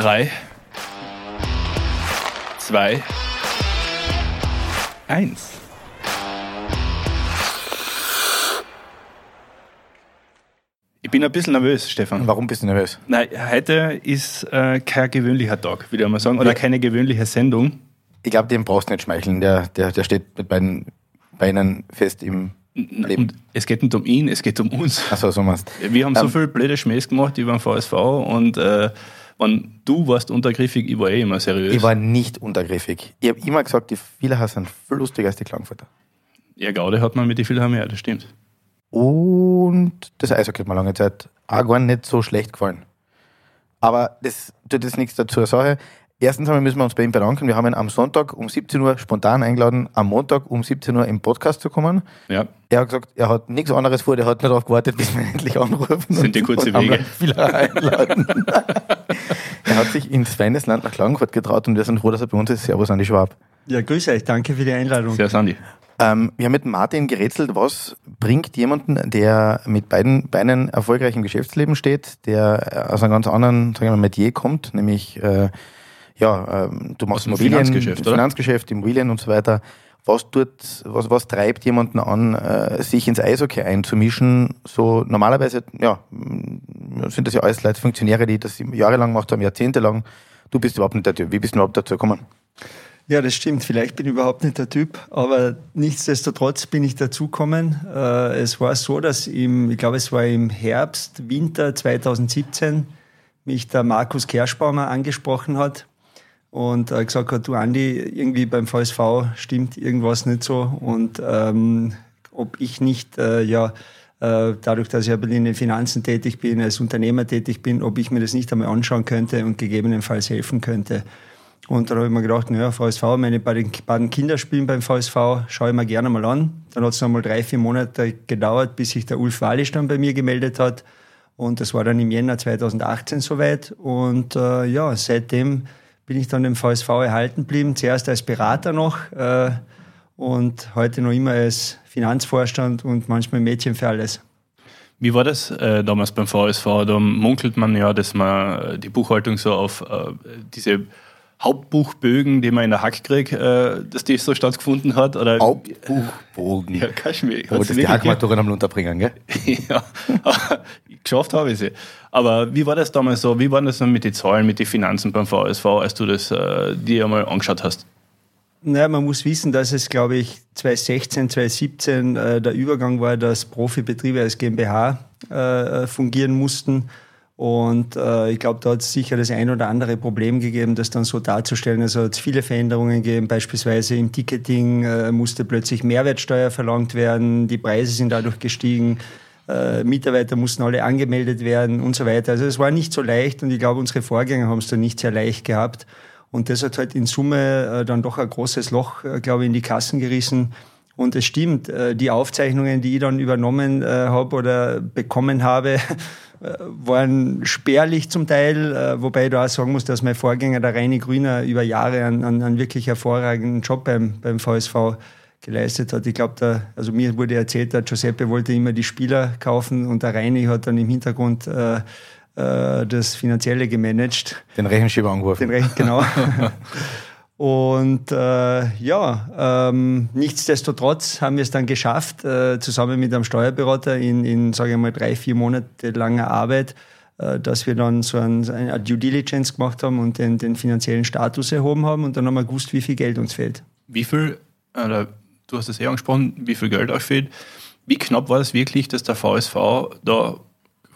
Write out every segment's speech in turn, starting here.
Drei, zwei, eins. Ich bin ein bisschen nervös, Stefan. Warum bist du nervös? Nein, heute ist äh, kein gewöhnlicher Tag, würde ich mal sagen, oder keine gewöhnliche Sendung. Ich glaube, dem brauchst du nicht schmeicheln. Der, der, der steht mit beiden Beinen fest im Leben. Und es geht nicht um ihn, es geht um uns. Achso, so meinst Wir haben so Ähm, viel blöde Schmähs gemacht über den VSV und äh, wenn du warst untergriffig, ich war eh immer seriös. Ich war nicht untergriffig. Ich habe immer gesagt, die Villacher sind viel lustiger als die Klangfurter. ja, Gaude hat man mit den Vielheimer, ja, das stimmt. Und das Eishockey hat mir lange Zeit auch gar nicht so schlecht gefallen. Aber das tut jetzt nichts dazu Sache. Erstens einmal müssen wir uns bei ihm bedanken. Wir haben ihn am Sonntag um 17 Uhr spontan eingeladen, am Montag um 17 Uhr im Podcast zu kommen. Ja, Er hat gesagt, er hat nichts anderes vor, der hat nur darauf gewartet, bis wir endlich anrufen. Sind die kurze und haben Wege. ihn Villacher eingeladen. er hat sich ins Feindesland nach Klagenfurt getraut und wir sind froh, dass er bei uns ist. Servus, Andi Schwab. Ja, grüße euch, danke für die Einladung. sehr Sandy. Ähm, wir haben mit Martin gerätselt, was bringt jemanden, der mit beiden Beinen erfolgreich im Geschäftsleben steht, der aus einem ganz anderen sagen wir mal, Metier kommt, nämlich äh, ja, ähm, du machst Immobilien, Finanzgeschäft, oder? Finanzgeschäft, Immobilien und so weiter. Was tut, was, was treibt jemanden an, äh, sich ins Eishockey einzumischen? So normalerweise, ja, sind das ja alles Leute, Funktionäre, die das jahrelang gemacht haben, jahrzehntelang. Du bist überhaupt nicht der Typ. Wie bist du überhaupt dazu gekommen? Ja, das stimmt. Vielleicht bin ich überhaupt nicht der Typ, aber nichtsdestotrotz bin ich dazugekommen. Äh, es war so, dass im, ich glaube, es war im Herbst, Winter 2017 mich der Markus Kerschbaumer angesprochen hat und äh, gesagt hat, du Andi, irgendwie beim VSV stimmt irgendwas nicht so und ähm, ob ich nicht, äh, ja, dadurch, dass ich aber in den Finanzen tätig bin, als Unternehmer tätig bin, ob ich mir das nicht einmal anschauen könnte und gegebenenfalls helfen könnte. Und dann habe ich mir gedacht, naja, VSV, meine beiden, Kinder spielen beim VSV, schaue ich mir gerne mal an. Dann hat es noch mal drei, vier Monate gedauert, bis sich der Ulf Walisch dann bei mir gemeldet hat. Und das war dann im Jänner 2018 soweit. Und äh, ja, seitdem bin ich dann dem VSV erhalten geblieben. Zuerst als Berater noch äh, und heute noch immer als Finanzvorstand und manchmal Mädchen für alles. Wie war das äh, damals beim VSV? Da munkelt man ja, dass man äh, die Buchhaltung so auf äh, diese Hauptbuchbögen, die man in der Hack kriegt, äh, dass die so stattgefunden hat? Oder Hauptbuchbogen. Ja, Kaschmir. Oh, das ist die Hackmaturen am Unterbringen, gell? ja, geschafft habe ich sie. Aber wie war das damals so? Wie war das dann mit den Zahlen, mit den Finanzen beim VSV, als du das äh, dir einmal angeschaut hast? Naja, man muss wissen, dass es, glaube ich, 2016, 2017 äh, der Übergang war, dass Profibetriebe als GmbH äh, fungieren mussten. Und äh, ich glaube, da hat es sicher das ein oder andere Problem gegeben, das dann so darzustellen. Also hat es viele Veränderungen gegeben. Beispielsweise im Ticketing äh, musste plötzlich Mehrwertsteuer verlangt werden, die Preise sind dadurch gestiegen. Äh, Mitarbeiter mussten alle angemeldet werden und so weiter. Also es war nicht so leicht und ich glaube, unsere Vorgänger haben es da nicht sehr leicht gehabt. Und das hat halt in Summe äh, dann doch ein großes Loch, äh, glaube ich, in die Kassen gerissen. Und es stimmt, äh, die Aufzeichnungen, die ich dann übernommen habe oder bekommen habe, waren spärlich zum Teil, wobei ich da auch sagen muss, dass mein Vorgänger, der Reini Grüner, über Jahre einen, einen, wirklich hervorragenden Job beim, beim VSV geleistet hat. Ich glaube, also mir wurde erzählt, der Giuseppe wollte immer die Spieler kaufen und der Reini hat dann im Hintergrund äh, äh, das Finanzielle gemanagt. Den Rechenschieber angeworfen. Den Recht, genau. Und äh, ja, ähm, nichtsdestotrotz haben wir es dann geschafft, äh, zusammen mit einem Steuerberater in, in sage ich mal, drei, vier Monate langer Arbeit, äh, dass wir dann so ein, eine Due Diligence gemacht haben und den, den finanziellen Status erhoben haben und dann haben wir gewusst, wie viel Geld uns fehlt. Wie viel, oder du hast es eh angesprochen, wie viel Geld euch fehlt. Wie knapp war es wirklich, dass der VSV da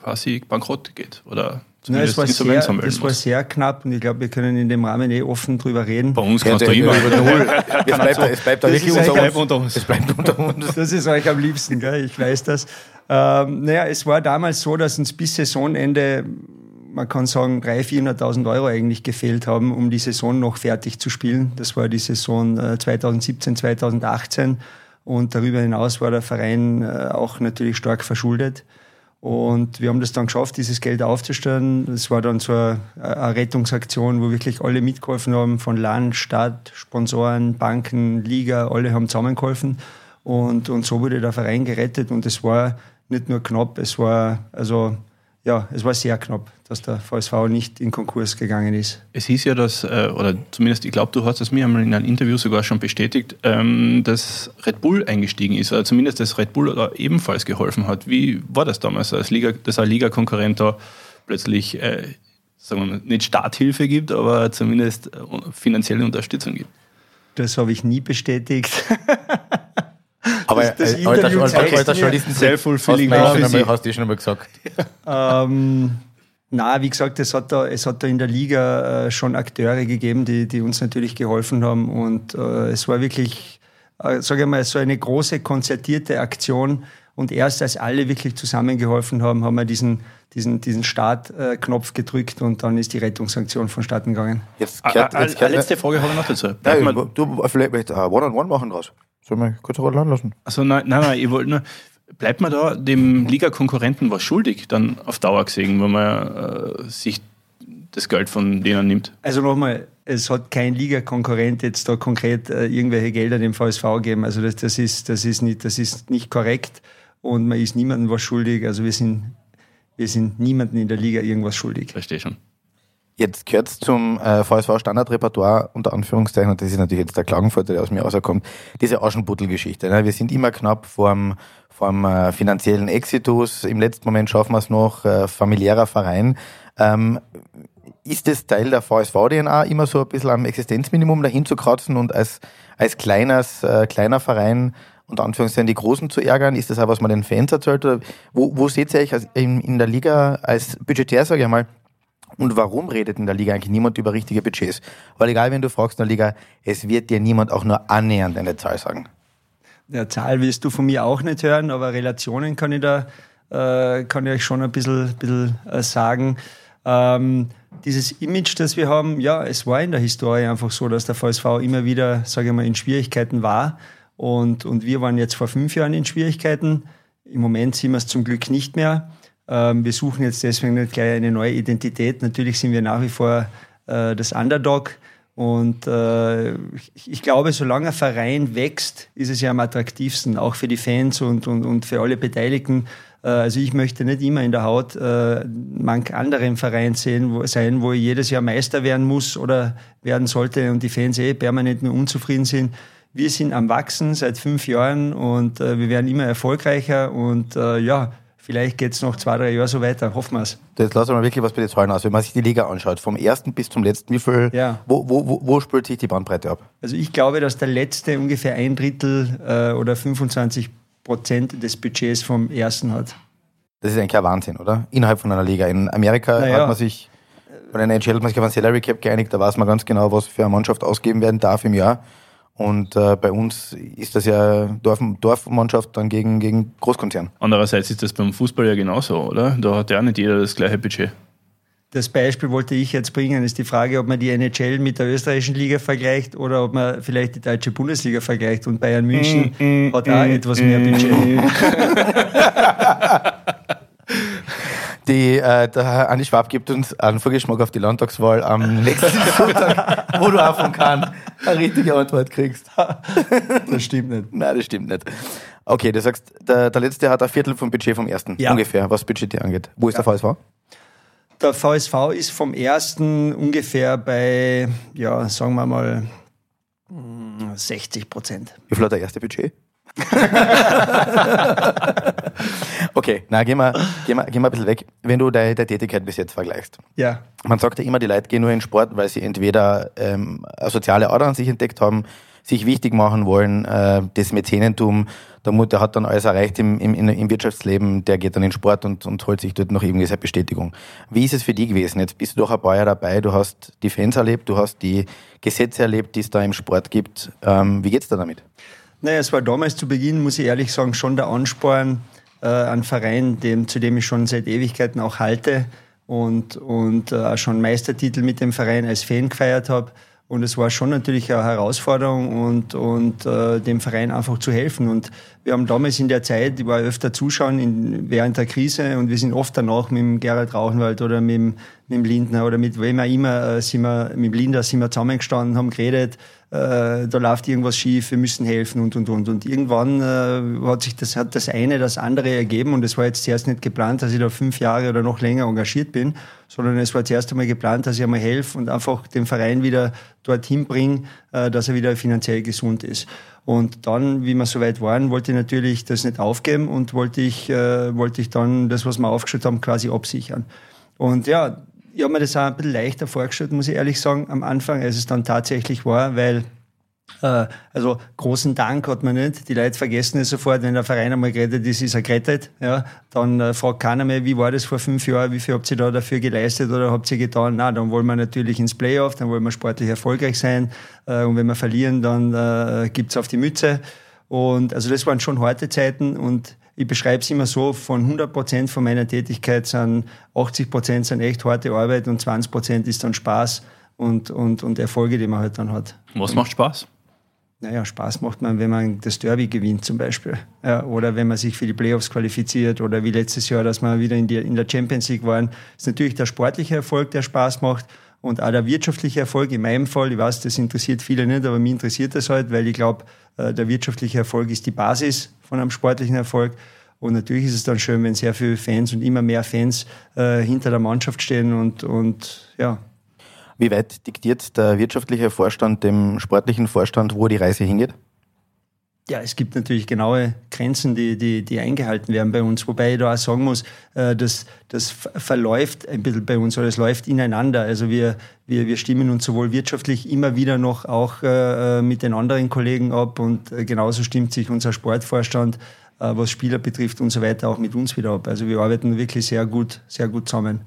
quasi bankrott geht? Oder Ja, es war sehr, das war muss? sehr knapp und ich glaube, wir können in dem Rahmen eh offen drüber reden. Bei uns Ja, kannst der- du immer. der- Es bleibt, da- es bleibt da Das wirklich unter uns. unter uns. Es bleibt unter uns. Das ist euch am liebsten, gell? ich weiß das. Ähm, naja, es war damals so, dass uns bis Saisonende, man kann sagen, 300.000, 400.000 Euro eigentlich gefehlt haben, um die Saison noch fertig zu spielen. Das war die Saison äh, 2017, 2018. Und darüber hinaus war der Verein äh, auch natürlich stark verschuldet. Und wir haben das dann geschafft, dieses Geld aufzustellen. Es war dann so eine, eine Rettungsaktion, wo wirklich alle mitgeholfen haben, von Land, Stadt, Sponsoren, Banken, Liga, alle haben zusammengeholfen. Und, und so wurde der Verein gerettet. Und es war nicht nur knapp, es war, also ja, es war sehr knapp, dass der VSV nicht in Konkurs gegangen ist. Es hieß ja, dass, äh, oder zumindest ich glaube, du hast es mir einmal in einem Interview sogar schon bestätigt, ähm, dass Red Bull eingestiegen ist, oder zumindest dass Red Bull da ebenfalls geholfen hat. Wie war das damals, als Liga, dass ein Ligakonkurrent da plötzlich, äh, sagen wir mal, nicht Starthilfe gibt, aber zumindest äh, finanzielle Unterstützung gibt? Das habe ich nie bestätigt. Aber das, das äh, alter, alter, alter Journalisten self-fulfilling hast, hast du schon einmal gesagt. ähm, na, wie gesagt, es hat da, es hat da in der Liga äh, schon Akteure gegeben, die, die uns natürlich geholfen haben. Und äh, es war wirklich, äh, sage ich mal, so eine große konzertierte Aktion. Und erst als alle wirklich zusammengeholfen haben, haben wir diesen, diesen, diesen Startknopf gedrückt und dann ist die Rettungssanktion vonstatten gegangen. Jetzt, kehrt, jetzt kehrt, letzte Frage habe ich noch dazu. Ja, du vielleicht One-on-One -on -one machen draus. Sollen wir kurz lassen? Also nein, nein, nein, ich wollte nur, bleibt man da dem Liga-Konkurrenten was schuldig, dann auf Dauer gesehen, wenn man äh, sich das Geld von denen nimmt? Also nochmal, es hat kein Liga-Konkurrent jetzt da konkret äh, irgendwelche Gelder dem VSV gegeben. Also das, das, ist, das, ist nicht, das ist nicht korrekt und man ist niemandem was schuldig. Also wir sind, wir sind niemandem in der Liga irgendwas schuldig. Verstehe schon. Jetzt gehört zum äh, VSV Standardrepertoire unter Anführungszeichen, und das ist natürlich jetzt der Klagenvorteil, der aus mir rauskommt, diese Aschenputtel-Geschichte. Ne? Wir sind immer knapp vorm, vorm äh, finanziellen Exitus. Im letzten Moment schaffen wir es noch, äh, familiärer Verein. Ähm, ist es Teil der VSV-DNA, immer so ein bisschen am Existenzminimum dahin zu kratzen und als, als kleines, äh, kleiner Verein unter Anführungszeichen die Großen zu ärgern? Ist das auch, was man den Fans erzählt? Oder wo, wo seht ihr euch in, in der Liga als Budgetär, sage ich mal, und warum redet in der Liga eigentlich niemand über richtige Budgets? Weil egal, wenn du fragst in der Liga, es wird dir niemand auch nur annähernd eine Zahl sagen. Ja, Zahl wirst du von mir auch nicht hören, aber Relationen kann ich da, äh, kann ich euch schon ein bisschen, bisschen äh, sagen. Ähm, dieses Image, das wir haben, ja, es war in der Historie einfach so, dass der VSV immer wieder, sage ich mal, in Schwierigkeiten war. Und, und wir waren jetzt vor fünf Jahren in Schwierigkeiten. Im Moment sind wir es zum Glück nicht mehr. Ähm, wir suchen jetzt deswegen nicht gleich eine neue Identität. Natürlich sind wir nach wie vor äh, das Underdog. Und äh, ich, glaube, solange ein Verein wächst, ist es ja am attraktivsten, auch für die Fans und, und, und für alle Beteiligten. Äh, also ich möchte nicht immer in der Haut äh, manch anderen Verein sehen, wo, sein, wo ich jedes Jahr Meister werden muss oder werden sollte und die Fans eh permanent nur unzufrieden sind. Wir sind am Wachsen seit fünf Jahren und äh, wir werden immer erfolgreicher und äh, ja, Vielleicht geht es noch zwei, drei Jahre so weiter, hoffen wir es. Jetzt lassen wir mal wirklich was bei den Zahlen aus. Wenn man sich die Liga anschaut, vom ersten bis zum letzten, wie viel, ja. wo, wo, wo, wo spielt sich die Bandbreite ab? Also ich glaube, dass der letzte ungefähr ein Drittel äh, oder 25 Prozent des Budgets vom ersten hat. Das ist eigentlich ein Wahnsinn, oder? Innerhalb von einer Liga. In Amerika naja. hat man sich, bei der NHL hat man sich auf ein Salary Cap geeinigt, da weiß man ganz genau, was für eine Mannschaft ausgeben werden darf im Jahr. Und äh, bei uns ist das ja Dorf, Dorfmannschaft dann gegen, gegen Großkonzern. Andererseits ist das beim Fußball ja genauso, oder? Da hat ja nicht jeder das gleiche Budget. Das Beispiel wollte ich jetzt bringen, ist die Frage, ob man die NHL mit der österreichischen Liga vergleicht oder ob man vielleicht die deutsche Bundesliga vergleicht. Und Bayern München mm, mm, hat auch mm, etwas mehr Budget. Die, äh, der Andi Schwab gibt uns einen Vorgeschmack auf die Landtagswahl am nächsten Sonntag, wo du auch von Kahn eine richtige Antwort kriegst. Das stimmt nicht. Nein, das stimmt nicht. Okay, du sagst, der, der letzte hat ein Viertel vom Budget vom ersten, ja. ungefähr, was Budget angeht. Wo ist ja. der VSV? Der VSV ist vom ersten ungefähr bei, ja, sagen wir mal, 60 Prozent. Wie viel hat der erste Budget? okay, na gehen wir, gehen, wir, gehen wir ein bisschen weg. Wenn du deine, deine Tätigkeit bis jetzt vergleichst. Ja. Man sagt ja immer, die Leute gehen nur in Sport, weil sie entweder ähm, eine soziale Ader an sich entdeckt haben, sich wichtig machen wollen, äh, das Mäzenentum, der Mutter hat dann alles erreicht im, im, im Wirtschaftsleben, der geht dann in Sport und, und holt sich dort noch irgendwie seine Bestätigung. Wie ist es für dich gewesen? Jetzt bist du doch ein paar Jahre dabei, du hast die Fans erlebt, du hast die Gesetze erlebt, die es da im Sport gibt. Ähm, wie geht's da damit? Naja, es war damals zu Beginn, muss ich ehrlich sagen, schon der Ansporn, äh, ein Verein, dem, zu dem ich schon seit Ewigkeiten auch halte und, und äh, schon Meistertitel mit dem Verein als Fan gefeiert habe. Und es war schon natürlich eine Herausforderung und, und äh, dem Verein einfach zu helfen. Und wir haben damals in der Zeit, ich war öfter zuschauen in, während der Krise und wir sind oft danach mit dem Gerald Rauchenwald oder mit mit dem Lindner oder mit wem auch immer, äh, sind wir, mit dem Linder sind wir zusammengestanden, haben geredet, äh, da läuft irgendwas schief, wir müssen helfen und, und, und. Und irgendwann äh, hat sich das, hat das eine das andere ergeben und es war jetzt zuerst nicht geplant, dass ich da fünf Jahre oder noch länger engagiert bin, sondern es war zuerst einmal geplant, dass ich einmal helfe und einfach den Verein wieder dorthin bringe, äh, dass er wieder finanziell gesund ist. Und dann, wie wir soweit waren, wollte ich natürlich das nicht aufgeben und wollte ich, äh, wollte ich dann das, was wir aufgestellt haben, quasi absichern. Und ja, ich habe mir das auch ein bisschen leichter vorgestellt, muss ich ehrlich sagen, am Anfang, als es dann tatsächlich war, weil äh, also großen Dank hat man nicht. Die Leute vergessen es sofort, wenn der Verein einmal gerettet ist, ist er gerettet. Ja, dann äh, fragt keiner mehr, wie war das vor fünf Jahren, wie viel habt ihr da dafür geleistet oder habt ihr getan? Na, dann wollen wir natürlich ins Playoff, dann wollen wir sportlich erfolgreich sein. Äh, und wenn wir verlieren, dann äh, gibt's auf die Mütze. Und also das waren schon harte Zeiten und ich beschreibe es immer so, von 100 Prozent von meiner Tätigkeit sind 80 Prozent sind echt harte Arbeit und 20 Prozent ist dann Spaß und, und, und Erfolge, die man halt dann hat. Was macht Spaß? Naja, Spaß macht man, wenn man das Derby gewinnt zum Beispiel. Ja, oder wenn man sich für die Playoffs qualifiziert oder wie letztes Jahr, dass wir wieder in, die, in der Champions League waren. Das ist natürlich der sportliche Erfolg, der Spaß macht und auch der wirtschaftliche Erfolg. In meinem Fall, ich weiß, das interessiert viele nicht, aber mich interessiert das halt, weil ich glaube, äh, der wirtschaftliche Erfolg ist die Basis von einem sportlichen Erfolg. Und natürlich ist es dann schön, wenn sehr viele Fans und immer mehr Fans äh, hinter der Mannschaft stehen und, und ja. Wie weit diktiert der wirtschaftliche Vorstand dem sportlichen Vorstand, wo die Reise hingeht? Ja, es gibt natürlich genaue Grenzen, die, die, die eingehalten werden bei uns. Wobei ich da auch sagen muss, äh, das, das verläuft ein bisschen bei uns oder es läuft ineinander. Also wir, wir, wir stimmen uns sowohl wirtschaftlich immer wieder noch auch äh, mit den anderen Kollegen ab und äh, genauso stimmt sich unser Sportvorstand, was Spieler betrifft und so weiter, auch mit uns wieder ab. Also wir arbeiten wirklich sehr gut, sehr gut zusammen.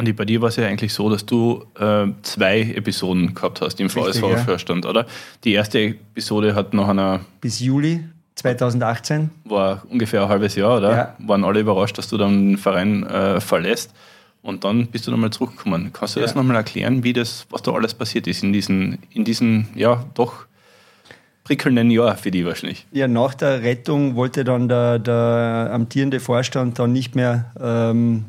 Andi, bei dir war es ja eigentlich so, dass du äh, zwei Episoden gehabt hast im VSV-Vorstand, ja. oder? Die erste Episode hat nach einer. Bis Juli 2018. War ungefähr ein halbes Jahr, oder? Ja. Waren alle überrascht, dass du dann den Verein äh, verlässt. Und dann bist du nochmal zurückgekommen. Kannst du ja. das nochmal erklären, wie das, was da alles passiert ist in diesen, in diesen, ja, doch prickelnden Jahr für die wahrscheinlich? Ja, nach der Rettung wollte dann der, der amtierende Vorstand dann nicht mehr ähm,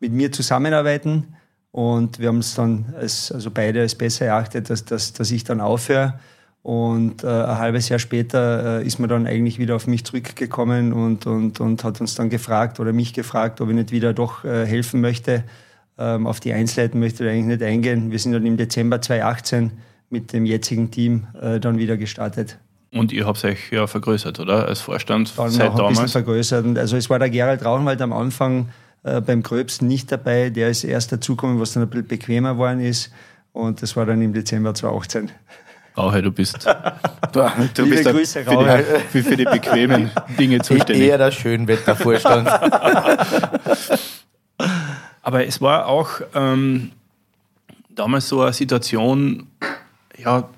mit mir zusammenarbeiten. Und wir haben es dann als, also beide als besser erachtet, dass, dass, dass ich dann aufhöre. Und äh, ein halbes Jahr später äh, ist man dann eigentlich wieder auf mich zurückgekommen und, und, und hat uns dann gefragt oder mich gefragt, ob ich nicht wieder doch äh, helfen möchte. Ähm, auf die Einzelheiten möchte ich eigentlich nicht eingehen. Wir sind dann im Dezember 2018 mit dem jetzigen Team äh, dann wieder gestartet. Und ihr habt euch ja vergrößert, oder? Als Vorstand dann seit noch ein damals? vergrößert. also es war der Gerald Rauchenwald am Anfang äh, beim Gröbsten nicht dabei. Der ist erst dazugekommen, was dann ein bisschen bequemer geworden ist. Und das war dann im Dezember 2018. Rauhe, du bist, du, du bist Grüße, für, die, für, die, bequemen Dinge zuständig. Eher der Schönwettervorstand. Aber es war auch ähm, damals so eine Situation, ja,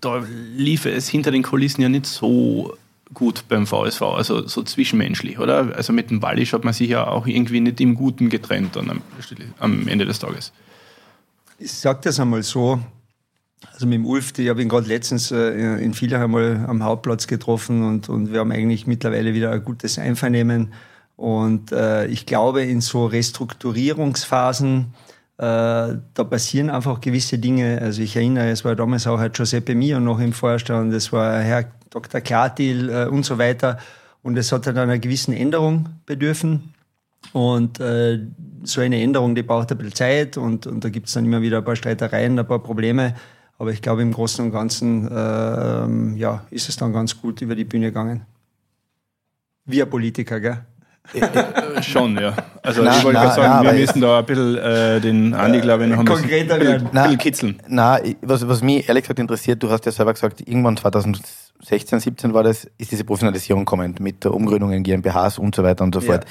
da lief es hinter den Kulissen ja nicht so gut beim VSV, also so zwischenmenschlich, oder? Also mit dem Wallisch hat man sich ja auch irgendwie nicht im Guten getrennt dann am, am Ende des Tages. Ich sage das einmal so, also mit dem Ulf, ich habe ihn gerade letztens äh, in Villach einmal am Hauptplatz getroffen und, und wir haben eigentlich mittlerweile wieder ein gutes Einvernehmen. Und äh, ich glaube, in so Restrukturierungsphasen, äh, da passieren einfach gewisse Dinge. Also ich erinnere, es war damals auch Herr Giuseppe Mio noch im Vorstand, es war Herr Dr. Klartil äh, und so weiter. Und es hat dann einer gewissen Änderung bedürfen. Und äh, so eine Änderung, die braucht ein bisschen Zeit und, und da gibt es dann immer wieder ein paar Streitereien, ein paar Probleme. Aber ich glaube, im Großen und Ganzen äh, ja, ist es dann ganz gut über die Bühne gegangen. Wir Politiker, gell? Äh, schon, ja. Also na, ich wollte gerade sagen, na, wir müssen da ein bisschen äh, den Andi, glaube ich, noch ein konkreter bisschen, bisschen, bisschen kitzeln. Na, was, was mich ehrlich gesagt interessiert, du hast ja selber gesagt, irgendwann 2016, 17 war das, ist diese Professionalisierung kommend mit der Umgründung in GmbHs und so weiter und so fort. Ja.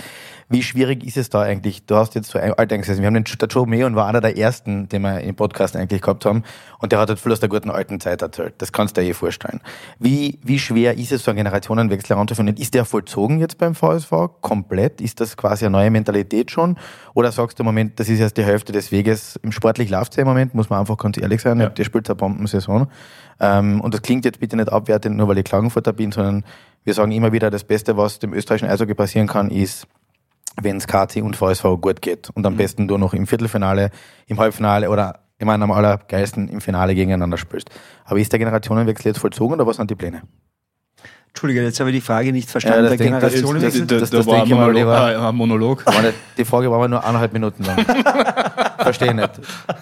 Wie schwierig ist es da eigentlich? Du hast jetzt so alt eingesessen. Wir haben den der Joe und war einer der ersten, den wir im Podcast eigentlich gehabt haben. Und der hat halt viel aus der guten alten Zeit erzählt. Das kannst du dir eh vorstellen. Wie, wie schwer ist es, so einen Generationenwechsel heranzuführen? Ist der vollzogen jetzt beim VSV? Komplett? Ist das quasi eine neue Mentalität schon? Oder sagst du im Moment, das ist erst die Hälfte des Weges? Im sportlich läuft im Moment, muss man einfach ganz ehrlich sein. Ja. Der spielt eine Bombensaison. Ähm, und das klingt jetzt bitte nicht abwertend, nur weil ich Klagenfurter bin, sondern wir sagen immer wieder, das Beste, was dem österreichischen Eishockey passieren kann, ist wenn es KT und VSV gut geht. Und am mhm. besten du noch im Viertelfinale, im Halbfinale oder ich meine am allergeilsten im Finale gegeneinander spielst. Aber ist der Generationenwechsel jetzt vollzogen oder was sind die Pläne? Entschuldige, jetzt habe ich die Frage nicht verstanden. Ja, der Generationenwechsel? Das, das, das, das, das war Monolog. Ein Monolog. Die Frage war aber nur eineinhalb Minuten lang. Verstehe nicht.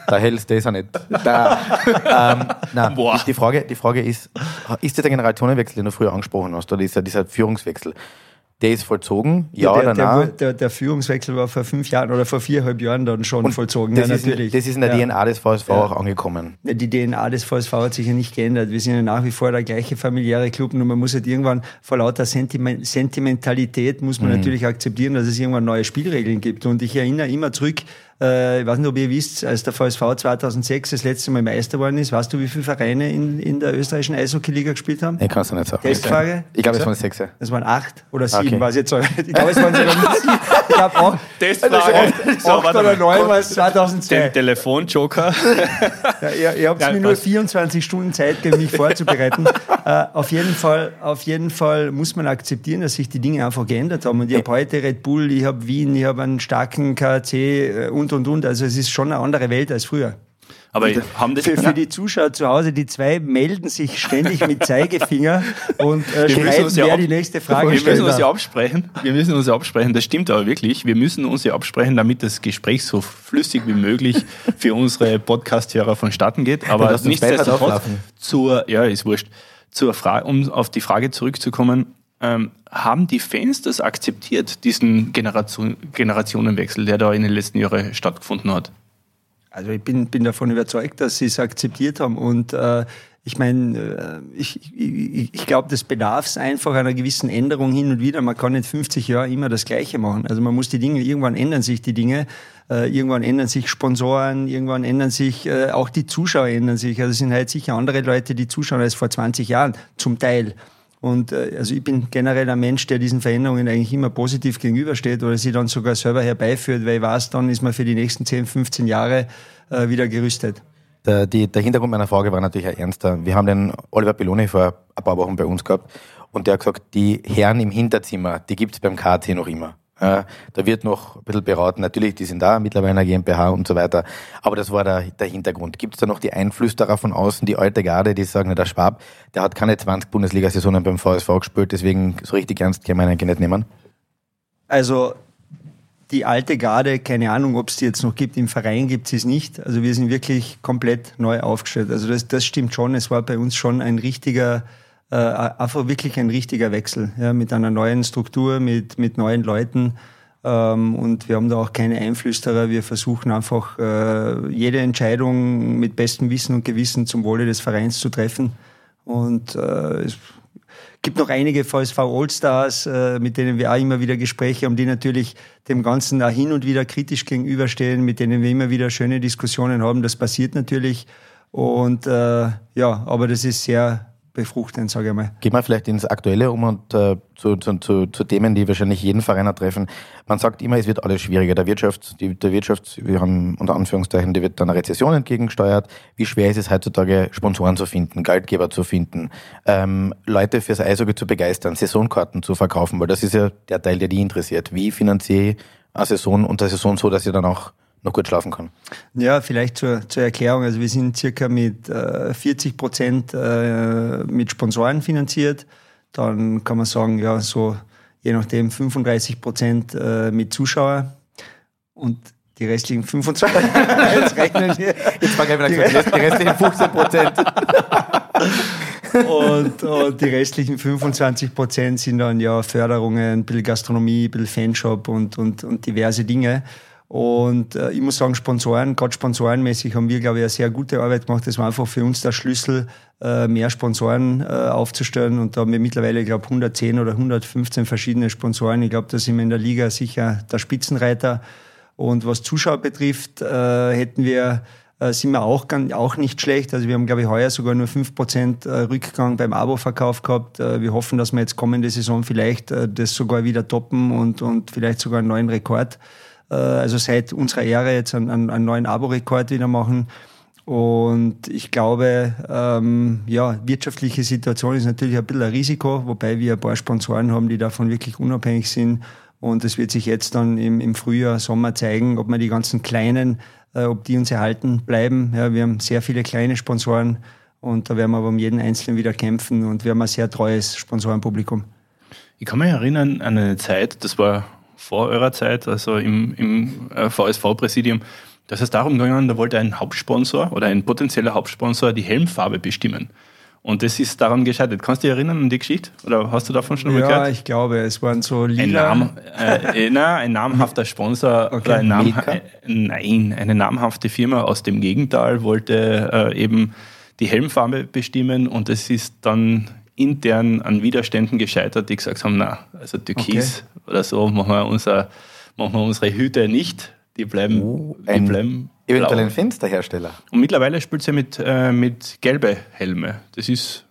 Da hältst du das auch nicht. Da, ähm, nein, die, Frage, die Frage ist, ist das der Generationenwechsel, den du früher angesprochen hast, oder dieser, dieser Führungswechsel? Der ist vollzogen, ja, ja der, oder nein? Der, der, Führungswechsel war vor fünf Jahren oder vor viereinhalb Jahren dann schon und vollzogen. Das, ja, ist, natürlich. das ist in der ja. DNA des VSV ja. auch angekommen. Die DNA des VSV hat sich ja nicht geändert. Wir sind ja nach wie vor der gleiche familiäre Club und man muss halt irgendwann vor lauter Sentiment Sentimentalität muss man mhm. natürlich akzeptieren, dass es irgendwann neue Spielregeln gibt. Und ich erinnere immer zurück, äh, ich weiß nicht, ob ihr wisst, als der VSV 2006 das letzte Mal Meister geworden ist, weißt du, wie viele Vereine in, in der österreichischen Eishockey-Liga gespielt haben? Ich kann es nicht sagen. Testfrage? Ich glaube, es waren sechs. Es waren acht oder sieben, okay. weiß ich jetzt Ich glaube, es waren sogar sieben. Ich glaube auch. Testfrage. Also acht, acht oder neun war es 2002. Den Telefonjoker. ja, ihr ihr habt ja, mir nur 24 Stunden Zeit gegeben, mich vorzubereiten. uh, auf, jeden Fall, auf jeden Fall muss man akzeptieren, dass sich die Dinge einfach geändert haben. Und ich habe heute Red Bull, ich habe Wien, ich habe einen starken KC und und, und, und. Also es ist schon eine andere Welt als früher. Aber haben das für, für die Zuschauer zu Hause, die zwei melden sich ständig mit Zeigefinger und äh, schreiben, wer ja die nächste Frage Wir müssen uns ja absprechen. Wir müssen uns ja absprechen. Das stimmt aber wirklich. Wir müssen uns ja absprechen, damit das Gespräch so flüssig wie möglich für unsere Podcast-Hörer vonstatten geht. Aber nichtsdestotrotz zur, ja, ist wurscht. Zur Frage, um auf die Frage zurückzukommen, ähm, haben die Fans das akzeptiert, diesen Generation, Generationenwechsel, der da in den letzten Jahren stattgefunden hat? Also ich bin, bin davon überzeugt, dass sie es akzeptiert haben und äh, ich meine, äh, ich, ich, ich glaube, das bedarf einfach einer gewissen Änderung hin und wieder. Man kann nicht 50 Jahre immer das Gleiche machen. Also man muss die Dinge, irgendwann ändern sich die Dinge, äh, irgendwann ändern sich Sponsoren, irgendwann ändern sich, äh, auch die Zuschauer ändern sich. Also es sind halt sicher andere Leute, die zuschauen als vor 20 Jahren, zum Teil. Und äh, also ich bin generell ein Mensch, der diesen Veränderungen eigentlich immer positiv gegenübersteht oder sie dann sogar selber herbeiführt, weil ich weiß, dann ist man für die nächsten 10, 15 Jahre äh, wieder gerüstet. Der, die, der Hintergrund meiner Frage war natürlich ein ernster. Wir haben den Oliver Belloni vor ein paar Wochen bei uns gehabt und der hat gesagt, die Herren im Hinterzimmer, die gibt's beim KT noch immer. Da wird noch ein bisschen beraten. Natürlich, die sind da, mittlerweile eine GmbH und so weiter. Aber das war der, der Hintergrund. Gibt es da noch die Einflüsterer von außen, die alte Garde, die sagen, der Schwab, der hat keine 20 Bundesliga-Saisonen beim VSV gespielt, deswegen so richtig ernst kann man eigentlich nicht nehmen? Also, die alte Garde, keine Ahnung, ob es die jetzt noch gibt, im Verein gibt es nicht. Also wir sind wirklich komplett neu aufgestellt. Also das, das stimmt schon. Es war bei uns schon ein richtiger äh, einfach wirklich ein richtiger Wechsel ja, mit einer neuen Struktur, mit, mit neuen Leuten. Ähm, und wir haben da auch keine Einflüsterer. Wir versuchen einfach äh, jede Entscheidung mit bestem Wissen und Gewissen zum Wohle des Vereins zu treffen. Und äh, es gibt noch einige VSV Allstars, äh, mit denen wir auch immer wieder Gespräche haben, die natürlich dem Ganzen auch hin und wieder kritisch gegenüberstehen, mit denen wir immer wieder schöne Diskussionen haben. Das passiert natürlich. Und ja, aber das ist sehr befruchten, sage ich mal. Gehen wir vielleicht ins Aktuelle um und äh, zu, zu, zu, zu, Themen, die wahrscheinlich jeden Vereiner treffen. Man sagt immer, es wird alles schwieriger. Der Wirtschaft, die, der Wirtschaft, wir haben unter Anführungszeichen, die wird einer Rezession entgegengesteuert. Wie schwer ist es heutzutage, Sponsoren zu finden, Geldgeber zu finden, ähm, Leute fürs Eishockey zu begeistern, Saisonkarten zu verkaufen, weil das ist ja der Teil, der die interessiert. Wie finanziere ich eine Saison und eine Saison so, dass ihr dann auch noch gut schlafen kann. Ja, vielleicht zur, zur Erklärung. Also wir sind circa mit äh, 40 Prozent äh, mit Sponsoren finanziert. Dann kann man sagen, ja, so je nachdem 35 Prozent äh, mit Zuschauer und die restlichen 25. Jetzt rechnen wir. Jetzt wieder die, die restlichen 15 Prozent. und, und, die restlichen 25 Prozent sind dann ja Förderungen, ein bisschen Gastronomie, ein bisschen Fanshop und, und, und diverse Dinge. Und äh, ich muss sagen, Sponsoren, gerade sponsorenmäßig haben wir, glaube ich, eine sehr gute Arbeit gemacht. Das war einfach für uns der Schlüssel, äh, mehr Sponsoren äh, aufzustellen. Und da haben wir mittlerweile, ich glaube, 110 oder 115 verschiedene Sponsoren. Ich glaube, da sind wir in der Liga sicher der Spitzenreiter. Und was Zuschauer betrifft, äh, hätten wir äh, sind wir auch, auch nicht schlecht. Also wir haben, glaube ich, heuer sogar nur 5% äh, Rückgang beim Abo-Verkauf gehabt. Wir hoffen, dass wir jetzt kommende Saison vielleicht das sogar wieder toppen und, und vielleicht sogar einen neuen Rekord äh, also seit unserer Ära jetzt einen, einen neuen Abo-Rekord wieder machen. Und ich glaube, ähm, ja, wirtschaftliche Situation ist natürlich ein bisschen ein Risiko, wobei wir ein paar Sponsoren haben, die davon wirklich unabhängig sind Und es wird sich jetzt dann im, im Frühjahr, Sommer zeigen, ob wir die ganzen kleinen, äh, ob die uns erhalten bleiben. Ja, wir haben sehr viele kleine Sponsoren und da werden wir aber um jeden Einzelnen wieder kämpfen und wir haben ein sehr treues Sponsorenpublikum. Ich kann mich erinnern an eine Zeit, das war vor eurer Zeit, also im, im äh, VSV-Präsidium, das ist darum gegangen, da wollte ein Hauptsponsor oder ein potenzieller Hauptsponsor die Helmfarbe bestimmen. Und das ist daran gescheitert. Kannst du dich erinnern an die Geschichte? Oder hast du davon schon mal ja, gehört? Ja, ich glaube, es waren so lila. Ein, Nam, äh, na, ein namhafter Sponsor okay. oder ein Nam, äh, nein, eine namhafte Firma aus dem Gegenteil wollte äh, eben die Helmfarbe bestimmen und es ist dann intern an Widerständen gescheitert, die gesagt haben, na, also Türkis okay. oder so machen wir, unser, machen wir unsere Hüte nicht. Die bleiben, Oh, die ein- bleiben Eventuell ein Fensterhersteller. Und mittlerweile spielt sie mit, äh, mit gelbe Helme. Das ist